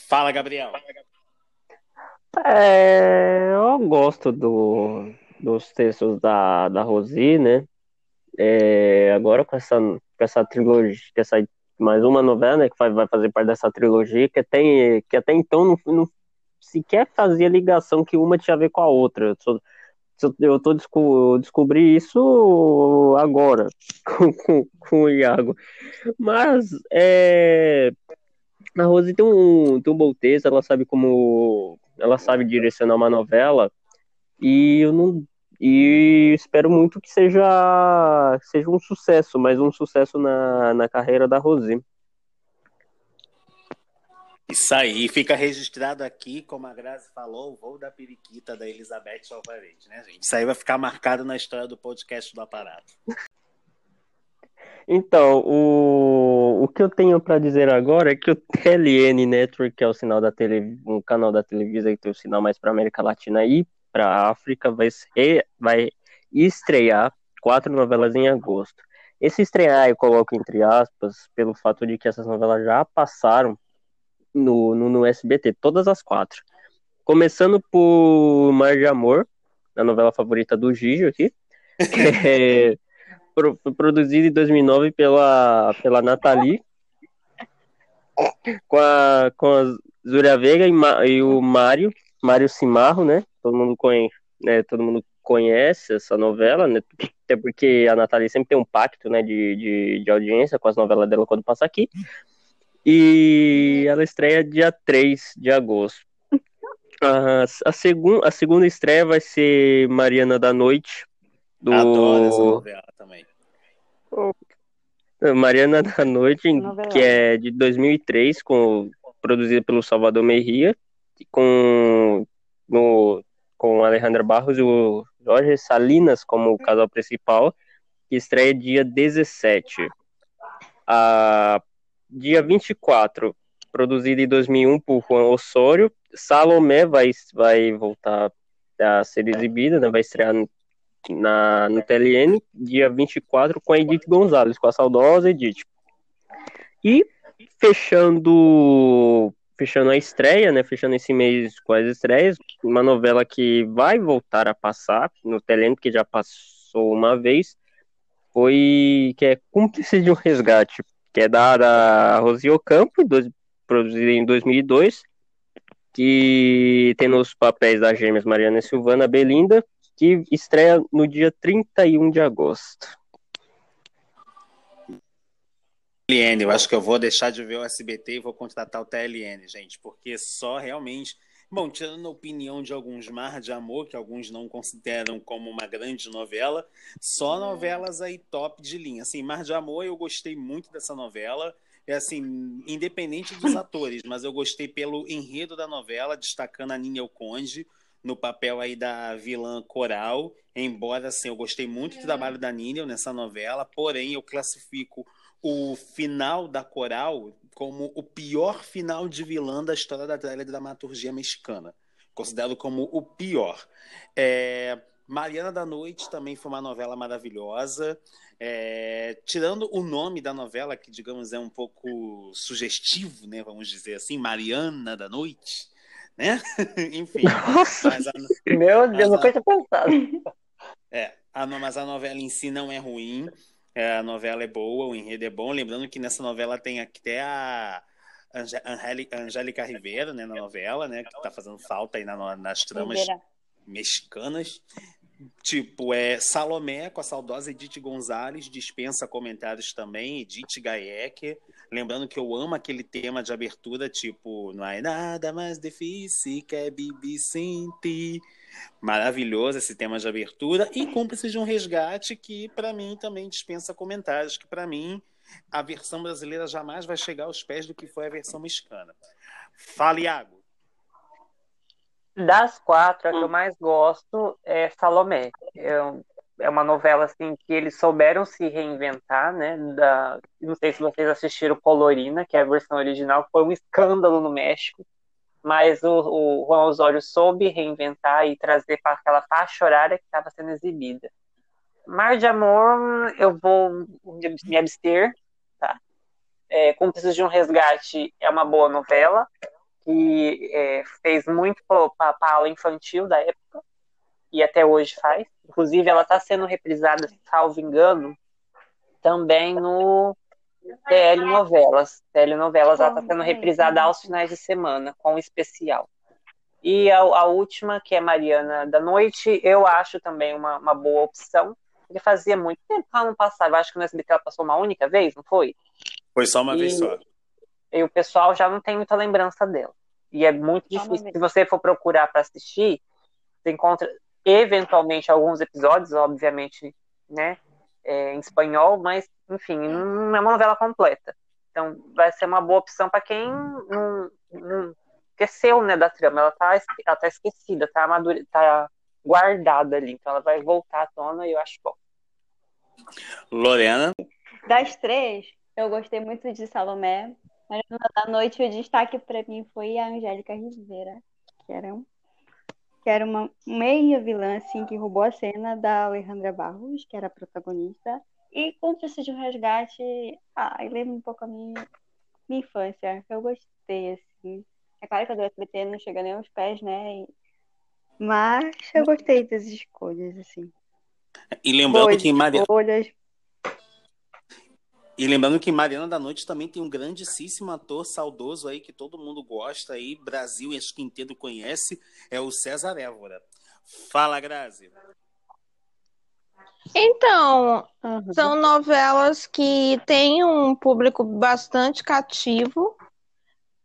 Fala, Gabriel. É, eu gosto do, dos textos da, da Rosi, né? É, agora com essa, com essa trilogia, essa mais uma novela, né, que vai, vai fazer parte dessa trilogia, que, tem, que até então não, não sequer fazia ligação que uma tinha a ver com a outra. Eu, eu tô desco, descobri isso agora <laughs> com, com, com o Iago. Mas é, a Rose tem um, tem um bom texto, ela sabe como. Ela sabe direcionar uma novela. E eu não e espero muito que seja, seja um sucesso, mais um sucesso na, na carreira da Rosi. Isso aí, fica registrado aqui, como a Grazi falou, o voo da periquita da Elizabeth Alvarez, né, gente? Isso aí vai ficar marcado na história do podcast do aparato. Então, o, o que eu tenho para dizer agora é que o TLN Network, que é o sinal da tele, um canal da televisão que tem o sinal mais para América Latina e para a África vai, ser, vai estrear quatro novelas em agosto. Esse estrear eu coloco entre aspas pelo fato de que essas novelas já passaram no, no, no SBT, todas as quatro. Começando por Mar de Amor, a novela favorita do Gigi aqui, que <laughs> é pro, produzida em 2009 pela, pela Nathalie, com a, com a Zúria Vega e, Ma, e o Mário, Mário Cimarro, né? todo mundo conhece, né, todo mundo conhece essa novela, né, até porque a Natália sempre tem um pacto, né, de, de, de audiência com as novelas dela quando passa aqui, e ela estreia dia 3 de agosto. A, a, segun, a segunda estreia vai ser Mariana da Noite, do... Adoro essa novela também. Mariana da Noite, que é de 2003, com, produzida pelo Salvador Merria, com no, com Alejandra Barros e o Jorge Salinas como casal principal, que estreia dia 17. A, dia 24, produzido em 2001 por Juan Osório, Salomé vai, vai voltar a ser exibida, né, vai estrear na, no TLN, dia 24, com a Edith Gonzalez, com a saudosa Edith. E fechando fechando a estreia, né? Fechando esse mês com as estreias, uma novela que vai voltar a passar no Telento, que já passou uma vez, foi que é Cúmplice de um Resgate, que é da Rosi Ocampo, produzida em 2002, que tem nos papéis das gêmeas Mariana e Silvana Belinda, que estreia no dia 31 de agosto. TLN, eu acho que eu vou deixar de ver o SBT e vou contratar o TLN, gente, porque só realmente. Bom, tirando a opinião de alguns Mar de Amor, que alguns não consideram como uma grande novela, só novelas aí top de linha. Assim, Mar de Amor, eu gostei muito dessa novela. É assim, independente dos <laughs> atores, mas eu gostei pelo enredo da novela, destacando a Ninha Conde no papel aí da vilã coral. Embora, assim, eu gostei muito do trabalho da Ninha nessa novela, porém eu classifico o final da coral como o pior final de vilã da história da dramaturgia mexicana. Considero como o pior. É, Mariana da Noite também foi uma novela maravilhosa. É, tirando o nome da novela, que digamos é um pouco sugestivo, né? Vamos dizer assim, Mariana da Noite, né? <laughs> Enfim. A, meu Deus, nunca tinha pensado. É, a, mas a novela em si não é ruim. É, a novela é boa, o enredo é bom. Lembrando que nessa novela tem até a Angélica Rivera, né, na novela, né, que tá fazendo falta aí na, nas tramas Rivera. mexicanas. Tipo, é Salomé com a saudosa Edith Gonzalez, dispensa comentários também, Edith Gaiecker. Lembrando que eu amo aquele tema de abertura, tipo, não é nada mais difícil que é Bibi sentir. Maravilhoso esse tema de abertura. E cúmplice de um resgate que, para mim, também dispensa comentários, que, para mim, a versão brasileira jamais vai chegar aos pés do que foi a versão mexicana. Fala, Iago. Das quatro, a que eu mais gosto é Salomé. É, é uma novela assim que eles souberam se reinventar, né? Da, não sei se vocês assistiram Colorina, que é a versão original, foi um escândalo no México mas o, o Juan Osório soube reinventar e trazer para aquela faixa horária que estava sendo exibida. Mar de Amor, eu vou me abster, tá? É, Cúmplices de um Resgate é uma boa novela, que é, fez muito para a aula infantil da época, e até hoje faz. Inclusive, ela está sendo reprisada, salvo engano, também no telenovelas. Telenovelas, ela está sendo reprisada aos finais de semana, com um especial. E a, a, última, que é Mariana da Noite, eu acho também uma, uma boa opção, porque fazia muito tempo que ela não passava. Eu acho que no SBT ela passou uma única vez, não foi? Foi só uma e, vez só. E o pessoal já não tem muita lembrança dela. E é muito difícil. Se você for procurar para assistir, você encontra eventualmente alguns episódios, obviamente, né? É, em espanhol, mas, enfim, não é uma novela completa. Então, vai ser uma boa opção para quem não, não, esqueceu né, da trama. Ela está ela tá esquecida, está madure, tá guardada ali. Então, ela vai voltar à tona e eu acho bom. Lorena? Das três, eu gostei muito de Salomé, mas da noite o destaque para mim foi a Angélica Rivera, que era um que era uma meia vilã, assim, que roubou a cena da Alejandra Barros, que era a protagonista. E Cúmplice de um Resgate, ah, lembra um pouco a minha, minha infância, que eu gostei, assim. É claro que a do SBT não chega nem aos pés, né? Mas eu gostei das escolhas, assim. E lembrando Boas que Maria... Escolhas, e lembrando que Mariana da Noite também tem um grandíssimo ator saudoso aí que todo mundo gosta aí, Brasil, acho que inteiro conhece, é o César Évora. Fala, Grazi. Então, uhum. são novelas que têm um público bastante cativo.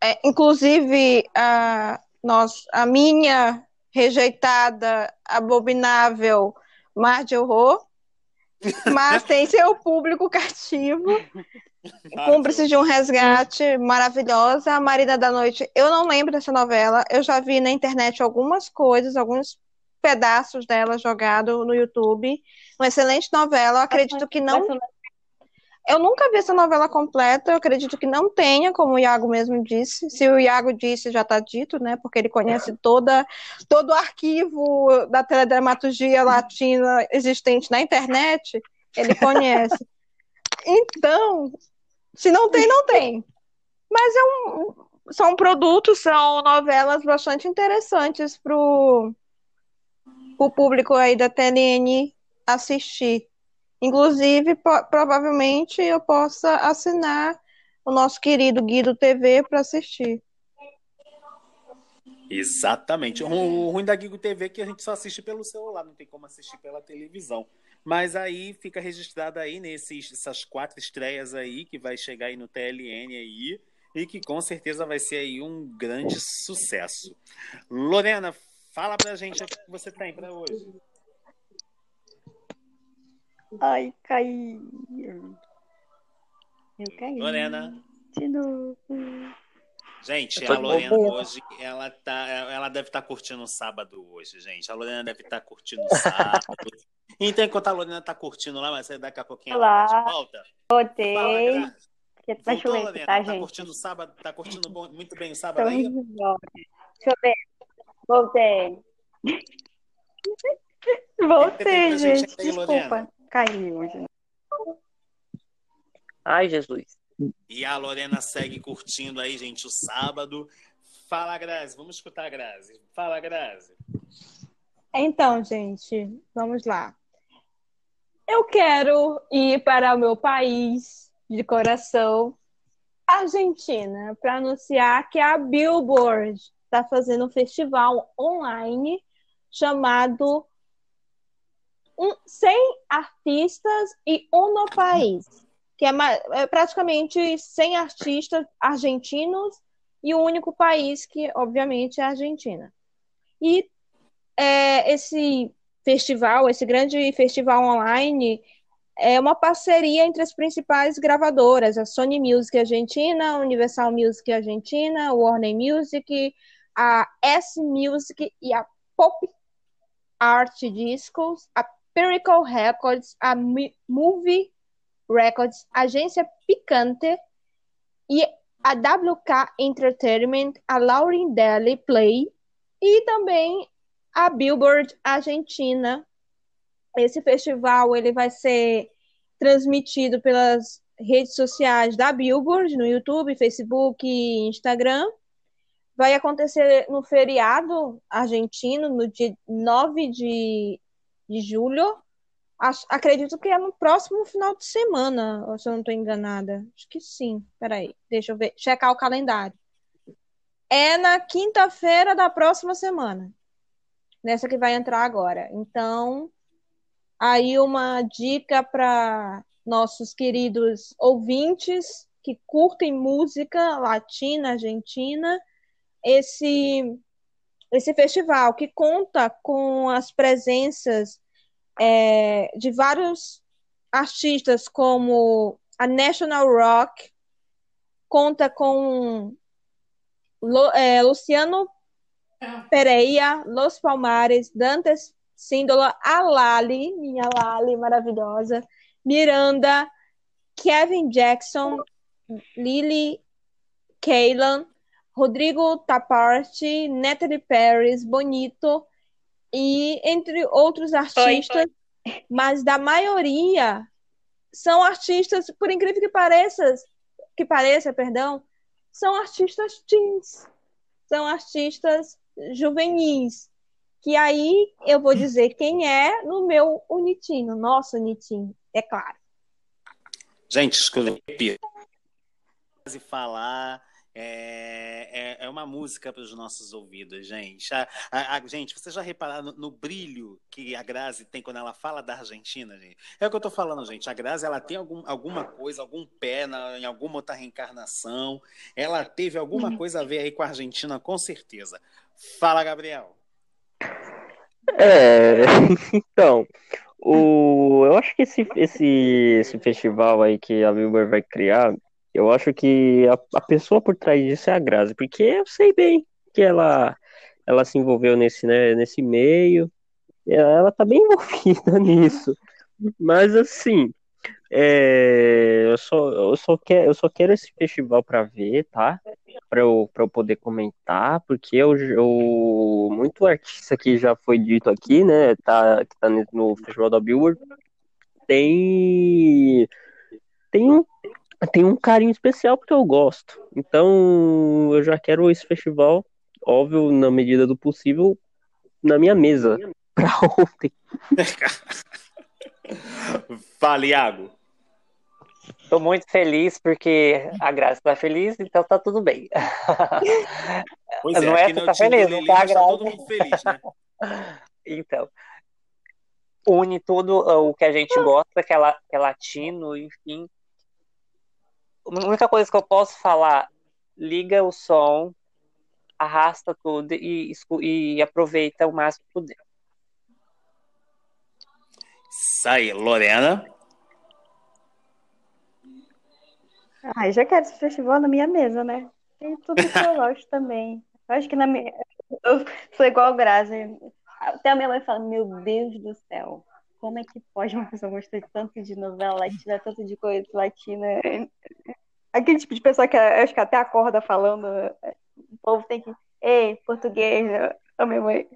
É, inclusive, a, nós, a minha rejeitada, abominável Mar de Horror, mas tem seu público cativo. Cúmplice de um resgate maravilhosa. A Marina da Noite, eu não lembro dessa novela. Eu já vi na internet algumas coisas, alguns pedaços dela jogado no YouTube. Uma excelente novela. Eu acredito que não. Eu nunca vi essa novela completa, eu acredito que não tenha, como o Iago mesmo disse. Se o Iago disse, já está dito, né? Porque ele conhece toda, todo o arquivo da teledramaturgia latina existente na internet, ele conhece. <laughs> Então, se não tem, não tem. Mas é um, são produtos, são novelas bastante interessantes para o público aí da TLN assistir. Inclusive, provavelmente eu possa assinar o nosso querido Guido TV para assistir. Exatamente. O ruim da Guido TV é que a gente só assiste pelo celular, não tem como assistir pela televisão. Mas aí fica registrado aí nesses essas quatro estreias aí que vai chegar aí no TLN aí e que com certeza vai ser aí um grande sucesso. Lorena, fala pra gente o que você tem para hoje. Ai, caí. Eu caí. Lorena. De novo. Gente, a Lorena hoje, ela, tá, ela deve estar tá curtindo o sábado hoje, gente. A Lorena deve estar tá curtindo o sábado. <laughs> então, enquanto a Lorena está curtindo lá, mas daqui a pouquinho Olá. ela tá de volta. Voltei. Tá Voltou, Lorena? Tá, tá curtindo o sábado? Tá curtindo bom, muito bem o sábado aí? Deixa eu ver. Voltei. <laughs> Voltei, gente. gente aí, Desculpa. Caiu hoje. Ai, Jesus. E a Lorena segue curtindo aí, gente, o sábado. Fala, Grazi. Vamos escutar a Grazi. Fala, Grazi. Então, gente, vamos lá. Eu quero ir para o meu país de coração, Argentina, para anunciar que a Billboard está fazendo um festival online chamado 100 artistas e um no país, que é, é praticamente 100 artistas argentinos e o único país que, obviamente, é a Argentina. E é, esse festival, esse grande festival online, é uma parceria entre as principais gravadoras, a Sony Music Argentina, Universal Music Argentina, Warner Music, a S Music e a Pop Art Discos, a Pericle Records, a Movie Records, Agência Picante e a WK Entertainment, a Lauren Deli Play e também a Billboard Argentina. Esse festival ele vai ser transmitido pelas redes sociais da Billboard, no YouTube, Facebook e Instagram. Vai acontecer no feriado argentino, no dia 9 de, de julho. Acredito que é no próximo final de semana, se eu não estou enganada. Acho que sim. Peraí, deixa eu ver, checar o calendário. É na quinta-feira da próxima semana nessa que vai entrar agora. Então, aí uma dica para nossos queridos ouvintes que curtem música latina, argentina, esse esse festival que conta com as presenças é, de vários artistas como a National Rock, conta com é, Luciano Pereira, Los Palmares, Dantes Síndola, a Lali, minha Lali maravilhosa, Miranda, Kevin Jackson, Lily Kaylan, Rodrigo Taparti, Natalie Paris, Bonito e entre outros artistas, oi, oi. mas da maioria são artistas, por incrível que pareça, que pareça, perdão, são artistas teens, são artistas juvenis. Que aí eu vou dizer quem é no meu Unitinho, nosso Unitinho, é claro. Gente, escolhi falar é, é, é, uma música para os nossos ouvidos, gente. A, a, a, gente, vocês já repararam no, no, brilho que a Grazi tem quando ela fala da Argentina, gente? É o que eu estou falando, gente. A Grazi, ela tem algum, alguma coisa, algum pé na, em alguma outra reencarnação. Ela teve alguma uhum. coisa a ver aí com a Argentina, com certeza. Fala, Gabriel. É, <laughs> então, o, eu acho que esse, esse, esse festival aí que a Wilber vai criar eu acho que a, a pessoa por trás disso é a Grazi, porque eu sei bem que ela, ela se envolveu nesse, né, nesse meio, ela tá bem <laughs> envolvida nisso. Mas assim, é, eu, só, eu, só quero, eu só quero esse festival para ver, tá? Para eu, pra eu poder comentar, porque eu, eu, muito artista que já foi dito aqui, né? Tá, que tá no Festival da Billboard, tem, tem um tem um carinho especial porque eu gosto. Então eu já quero esse festival, óbvio, na medida do possível, na minha mesa <laughs> para ontem. Fala, Iago. Tô muito feliz porque a Graça tá feliz, então tá tudo bem. Pois é, não é, tá feliz, não tá, tá todo mundo feliz, né? <laughs> então, une tudo o que a gente gosta, que é, que é latino, enfim, a única coisa que eu posso falar, liga o som, arrasta tudo e, e aproveita o máximo que puder. Isso aí, Lorena. Ai, já quero esse festival na minha mesa, né? Tem tudo que eu <laughs> gosto também. Eu acho que na minha. Eu sou igual a Grazi. Até a minha mãe fala: Meu Deus do céu, como é que pode uma pessoa gostar tanto de novela latina, tanto de coisa latina? Aquele tipo de pessoa que acho que até acorda falando, o povo tem que. Ei, português, a minha mãe.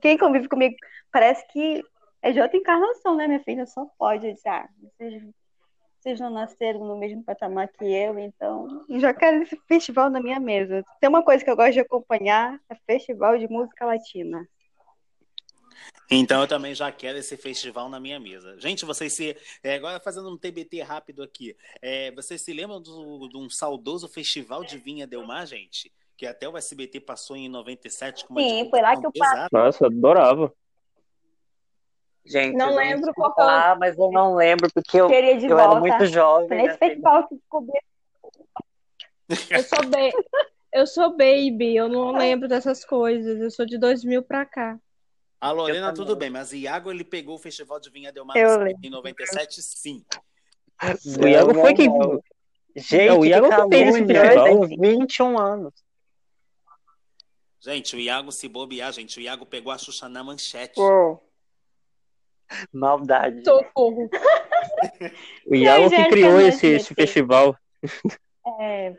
Quem convive comigo parece que é de outra encarnação, né, minha filha? Só pode. Eu ah, vocês, vocês não nasceram no mesmo patamar que eu, então. Já quero esse festival na minha mesa. Tem uma coisa que eu gosto de acompanhar: é festival de música latina. Então eu também já quero esse festival na minha mesa. Gente, vocês se. É, agora fazendo um TBT rápido aqui. É, vocês se lembram de um saudoso festival de vinha Delmar, gente? Que até o SBT passou em 97 com uma Sim, foi lá que eu passei. Nossa, adorava. Gente, Não eu lembro qual falar, mas eu não lembro porque eu, Queria de eu era muito jovem. Foi nesse né? festival que descobri. Eu sou, ba- eu sou baby, eu não lembro dessas coisas. Eu sou de 2000 pra cá. A Lorena, tudo bem, mas Iago ele pegou o Festival de Vinha no- lembro. em 97, sim. O Iago foi que. não. Gente, É, o Iago que fez esse festival. eu tenho 21 anos. Gente, o Iago se bobear, gente. O Iago pegou a Xuxa na manchete. Uou. Maldade. Socorro. <laughs> O Iago que gente, criou é esse, esse festival. É,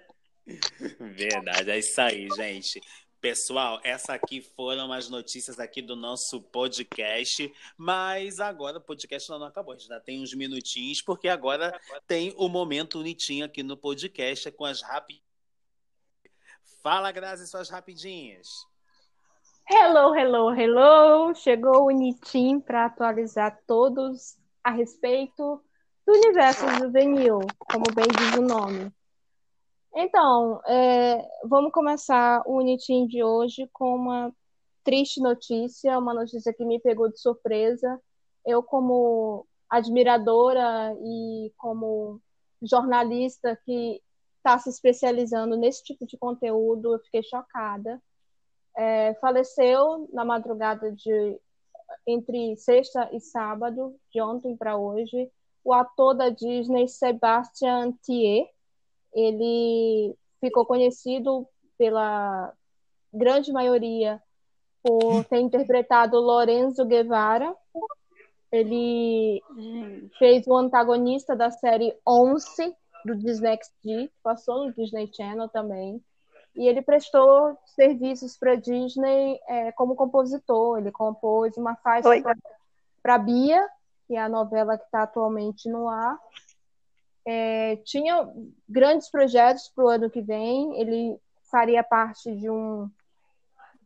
<laughs> Verdade, é isso aí, gente. Pessoal, essa aqui foram as notícias aqui do nosso podcast, mas agora o podcast não acabou, a gente ainda tem uns minutinhos, porque agora tem o momento unitinho aqui no podcast com as rapidinhas. Fala, Grazi, suas rapidinhas. Hello, hello, hello! Chegou o Nitim para atualizar todos a respeito do universo juvenil, como bem diz o nome. Então, é, vamos começar o Nitim de hoje com uma triste notícia, uma notícia que me pegou de surpresa. Eu, como admiradora e como jornalista que está se especializando nesse tipo de conteúdo, eu fiquei chocada. É, faleceu na madrugada de entre sexta e sábado, de ontem para hoje, o ator da Disney Sebastian Thier. Ele ficou conhecido pela grande maioria por ter interpretado Lorenzo Guevara. Ele fez o antagonista da série Once do Disney XD, passou no Disney Channel também. E ele prestou serviços para Disney é, como compositor. Ele compôs uma faixa para Bia, que é a novela que está atualmente no ar. É, tinha grandes projetos para o ano que vem. Ele faria parte de, um,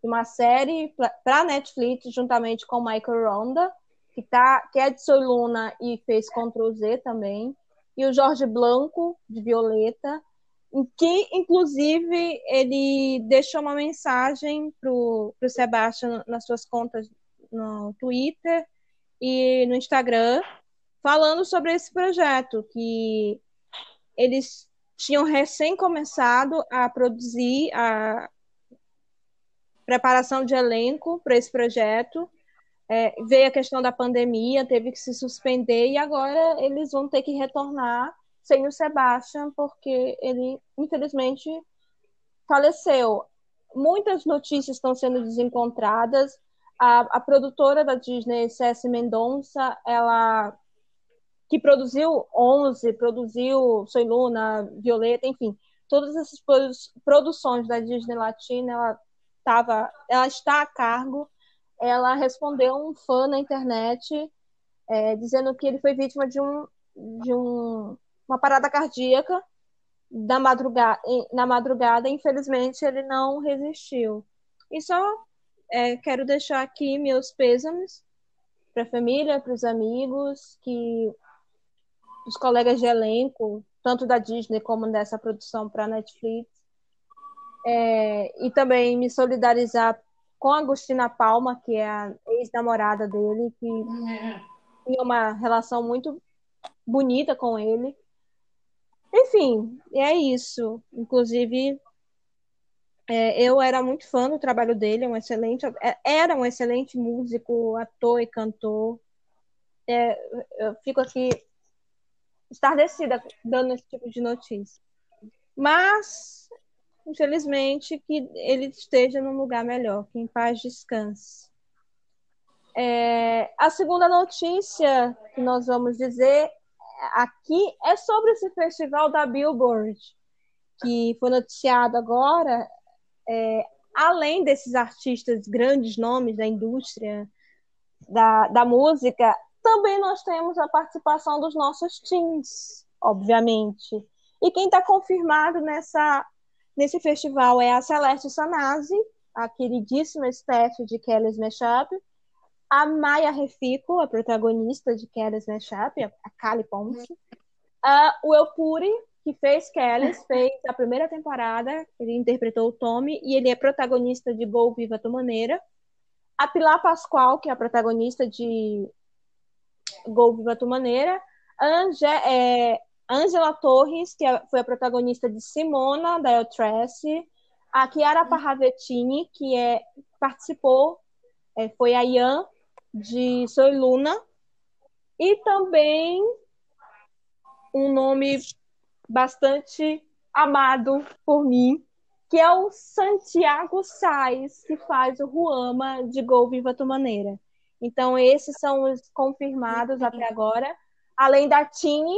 de uma série para Netflix, juntamente com Michael Ronda, que, tá, que é de Soy Luna e fez Ctrl Z também. E o Jorge Blanco, de Violeta, em que, inclusive, ele deixou uma mensagem para o Sebastian nas suas contas no Twitter e no Instagram, falando sobre esse projeto, que eles tinham recém começado a produzir a preparação de elenco para esse projeto. É, veio a questão da pandemia, teve que se suspender, e agora eles vão ter que retornar sem o Sebastian, porque ele, infelizmente, faleceu. Muitas notícias estão sendo desencontradas. A, a produtora da Disney, C.S. Mendonça, ela que produziu 11, produziu Soy Luna, Violeta, enfim, todas essas produções da Disney Latina, ela, tava, ela está a cargo. Ela respondeu um fã na internet é, dizendo que ele foi vítima de um, de um uma parada cardíaca na madrugada, na madrugada, infelizmente ele não resistiu. E só é, quero deixar aqui meus pêsames para a família, para os amigos, que os colegas de elenco, tanto da Disney como dessa produção para a Netflix, é, e também me solidarizar com a Agostina Palma, que é a ex-namorada dele, que tinha uma relação muito bonita com ele. Enfim, é isso. Inclusive, é, eu era muito fã do trabalho dele, é um excelente, era um excelente músico, ator e cantor. É, eu fico aqui estardecida dando esse tipo de notícia. Mas, infelizmente, que ele esteja num lugar melhor, que em paz descanse. É, a segunda notícia que nós vamos dizer aqui é sobre esse festival da Billboard, que foi noticiado agora. É, além desses artistas, grandes nomes da indústria da, da música, também nós temos a participação dos nossos teens, obviamente. E quem está confirmado nessa, nesse festival é a Celeste Sanazzi, a queridíssima Steph de Kelly's Mashup, a Maya Refico, a protagonista de Kelly's Mashup, a Kali Ponce. Uh, o El Puri, que fez Kelly's, fez a primeira temporada, ele interpretou o Tommy, e ele é protagonista de Gol Viva Tu Maneira. A Pilar Pascoal, que é a protagonista de Gol Viva Tu Maneira. Ange, é, Angela Torres, que é, foi a protagonista de Simona, da El Trace. A Chiara Parravetini, que é, participou, é, foi a Ian de Soy Luna. E também um nome bastante amado por mim, que é o Santiago Sais, que faz o Ruama de Gol Viva Tu Maneira. Então, esses são os confirmados até agora. Além da Tini,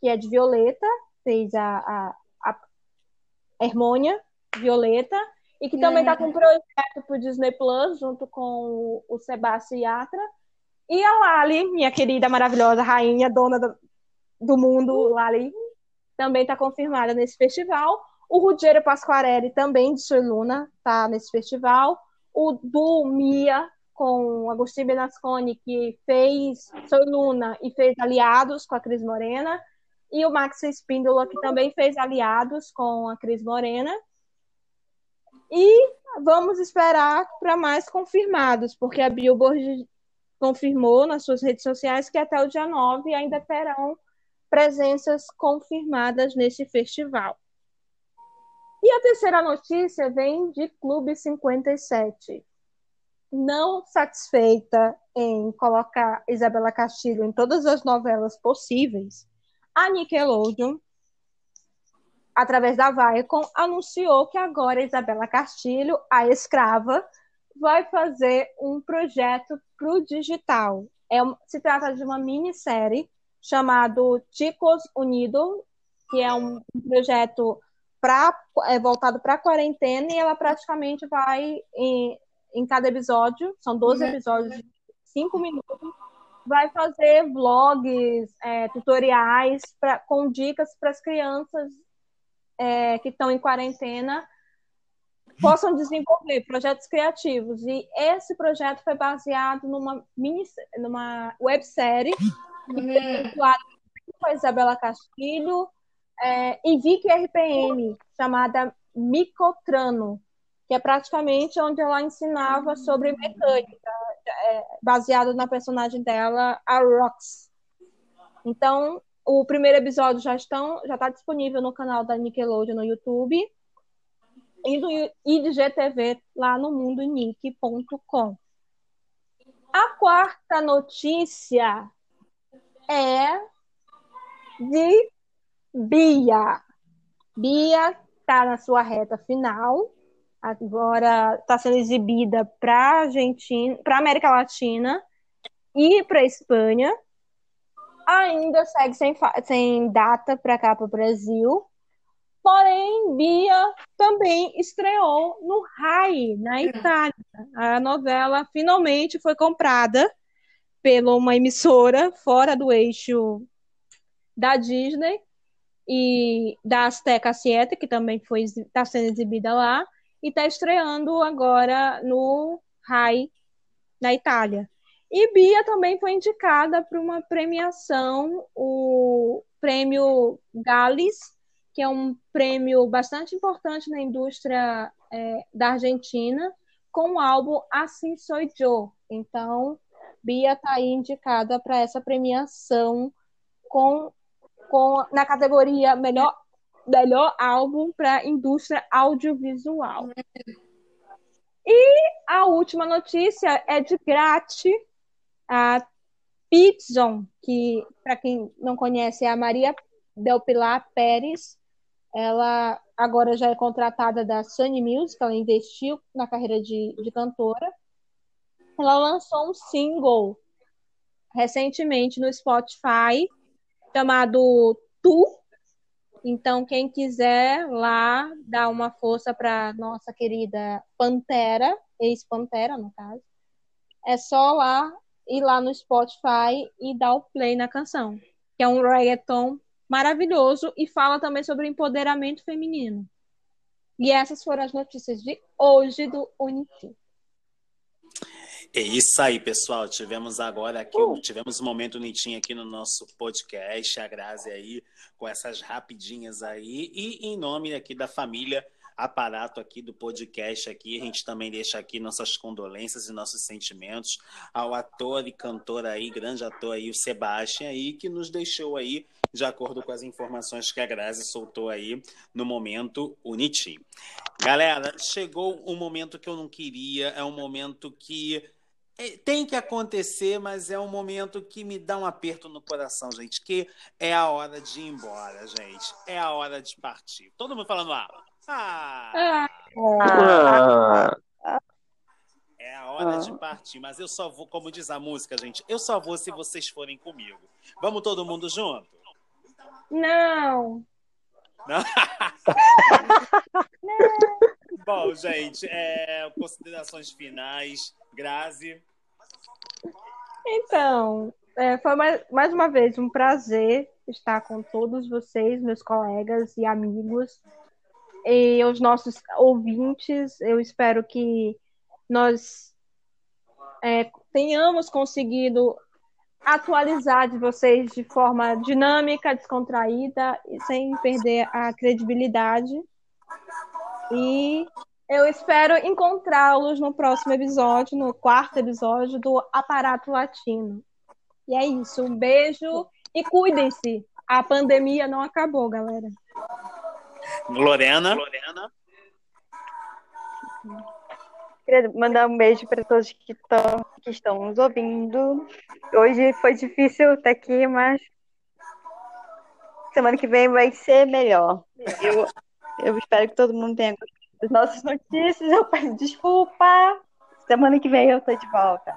que é de Violeta, fez a, a, a Hermônia Violeta, e que também está com um projeto para o Disney Plus, junto com o, Sebastião Yatra. E a Lali, minha querida, maravilhosa rainha, dona do, do mundo, Lali, também está confirmada nesse festival. O Ruggero Pasquarelli, também de Luna, está nesse festival. O Du Mia, com Agostinho Benasconi, que fez Soy Luna e fez Aliados com a Cris Morena. E o Max Espíndola, que também fez Aliados com a Cris Morena. E vamos esperar para mais confirmados, porque a Billboard confirmou nas suas redes sociais que até o dia 9 ainda terão presenças confirmadas nesse festival. E a terceira notícia vem de Clube 57. Não satisfeita em colocar Isabela Castilho em todas as novelas possíveis, a Nickelodeon através da Viacom, anunciou que agora Isabela Castilho, a escrava, vai fazer um projeto para o digital. É, se trata de uma minissérie chamado Chicos Unidos, que é um, projeto pra, é, voltado para a quarentena e ela praticamente vai em, em cada episódio, são 12 uhum. episódios de 5 minutos, vai fazer vlogs, é, tutoriais pra, com dicas para as crianças é, que estão em quarentena possam desenvolver projetos criativos. E esse projeto foi baseado numa, mini, numa websérie com a Isabela Castilho é, e Vicky RPM, chamada Micotrano, que é praticamente onde ela ensinava sobre mecânica, é, baseado na personagem dela, a Rox. Então, o primeiro episódio já já está disponível no canal da Nickelodeon no YouTube e, do, e de GTV lá no mundonick.com. A quarta notícia é de Bia. Bia está na sua reta final. Agora está sendo exibida para Argentina, para América Latina e para Espanha ainda segue sem, sem data para cá para o Brasil. Porém, Bia também estreou no RAI, na Itália. A novela finalmente foi comprada pela uma emissora fora do eixo da Disney e da Azteca 7, que também está sendo exibida lá, e está estreando agora no RAI, na Itália. E Bia também foi indicada para uma premiação, o prêmio Gales, que é um prêmio bastante importante na indústria é, da Argentina, com o álbum Assim Sou Eu. Então, Bia está aí indicada para essa premiação com, com, na categoria melhor, melhor álbum para indústria audiovisual. E a última notícia é de Grati, a Pitzon, que para quem não conhece é a Maria Del Pilar Pérez, ela agora já é contratada da Sunny Music, ela investiu na carreira de, de cantora. Ela lançou um single recentemente no Spotify chamado Tu. Então, quem quiser lá dar uma força para nossa querida Pantera, ex-Pantera, no caso, é só lá ir lá no Spotify e dar o play na canção, que é um reggaeton maravilhoso e fala também sobre empoderamento feminino. E essas foram as notícias de hoje do Unity. É isso aí, pessoal. Tivemos agora aqui, uh. tivemos um momento bonitinho aqui no nosso podcast, a Grazi aí, com essas rapidinhas aí, e em nome aqui da família aparato aqui do podcast aqui, a gente também deixa aqui nossas condolências e nossos sentimentos ao ator e cantor aí, grande ator aí, o Sebastião aí, que nos deixou aí, de acordo com as informações que a Grazi soltou aí no momento Unity. Galera, chegou um momento que eu não queria, é um momento que tem que acontecer, mas é um momento que me dá um aperto no coração, gente, que é a hora de ir embora, gente. É a hora de partir. Todo mundo falando ah, ah, ah. É a hora de partir, mas eu só vou, como diz a música, gente, eu só vou se vocês forem comigo. Vamos todo mundo junto? Não. Não. <laughs> Bom, gente, é, considerações finais. Grazi. Então, é, foi mais, mais uma vez um prazer estar com todos vocês, meus colegas e amigos, e os nossos ouvintes. Eu espero que nós é, tenhamos conseguido atualizar de vocês de forma dinâmica, descontraída e sem perder a credibilidade. E eu espero encontrá-los no próximo episódio, no quarto episódio do Aparato Latino. E é isso. Um beijo e cuidem-se. A pandemia não acabou, galera. Lorena. Lorena. Queria mandar um beijo para todos que estão, que estão nos ouvindo. Hoje foi difícil estar aqui, mas semana que vem vai ser melhor. Eu, eu espero que todo mundo tenha gostado das nossas notícias. Eu peço desculpa. Semana que vem eu estou de volta.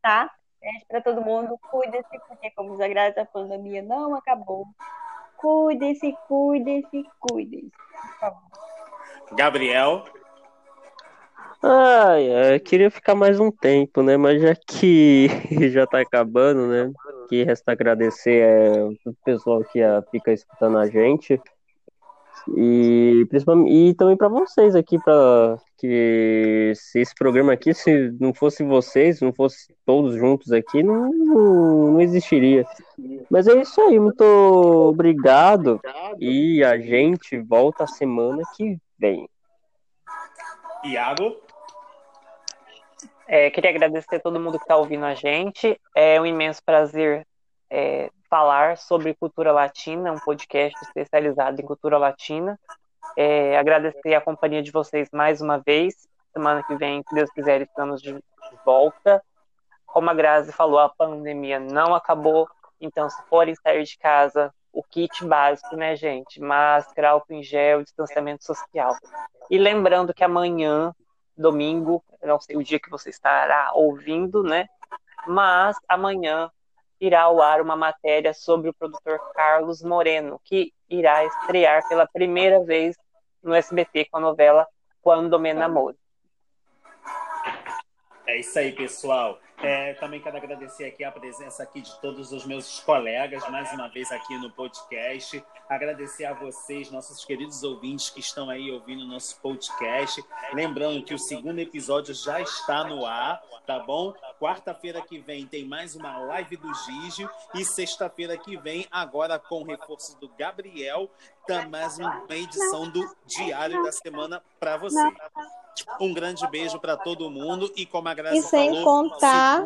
Tá? Beijo para todo mundo. Cuide-se, porque, como já graças a pandemia não acabou. Cuide-se, cuide-se, cuide-se. Gabriel. Ai, eu queria ficar mais um tempo, né? Mas já que <laughs> já tá acabando, né? Que resta agradecer é, o pessoal que a, fica escutando a gente. E principalmente e também para vocês aqui para que se esse programa aqui se não fosse vocês, não fosse todos juntos aqui, não, não, existiria. Mas é isso aí, muito obrigado e a gente volta semana que vem. Iago é, queria agradecer a todo mundo que está ouvindo a gente. É um imenso prazer é, falar sobre cultura latina, um podcast especializado em cultura latina. É, agradecer a companhia de vocês mais uma vez. Semana que vem, se Deus quiser, estamos de volta. Como a Grazi falou, a pandemia não acabou. Então, se forem sair de casa, o kit básico, né, gente? Máscara, álcool em gel, distanciamento social. E lembrando que amanhã domingo, não sei o dia que você estará ouvindo, né? Mas amanhã irá ao ar uma matéria sobre o produtor Carlos Moreno, que irá estrear pela primeira vez no SBT com a novela Quando Me Namoro. É isso aí, pessoal. É, também quero agradecer aqui a presença aqui de todos os meus colegas, mais uma vez aqui no podcast. Agradecer a vocês, nossos queridos ouvintes que estão aí ouvindo o nosso podcast. Lembrando que o segundo episódio já está no ar, tá bom? Quarta-feira que vem tem mais uma live do Gígio e sexta-feira que vem, agora com o reforço do Gabriel, tá mais uma edição do Diário da Semana para você. Um grande beijo para todo mundo e como a Graça e sem falou, contar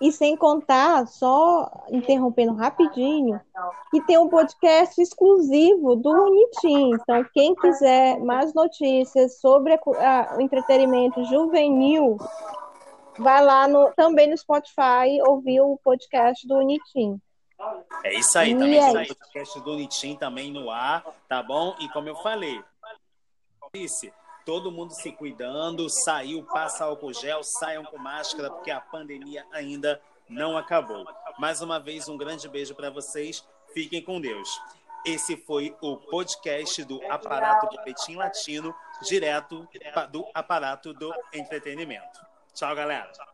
e sem contar, só interrompendo rapidinho, que tem um podcast exclusivo do Unitim. Então, quem quiser mais notícias sobre a, a, o entretenimento juvenil, vai lá no, também no Spotify ouvir o podcast do Unitim. É isso aí, também é tem o podcast do Unitim também no ar, tá bom? E como eu falei, disse, todo mundo se cuidando, saiu, passa álcool gel, saiam com máscara, porque a pandemia ainda não acabou. Mais uma vez, um grande beijo para vocês. Fiquem com Deus. Esse foi o podcast do Aparato do Petim Latino, direto do Aparato do Entretenimento. Tchau, galera. Tchau.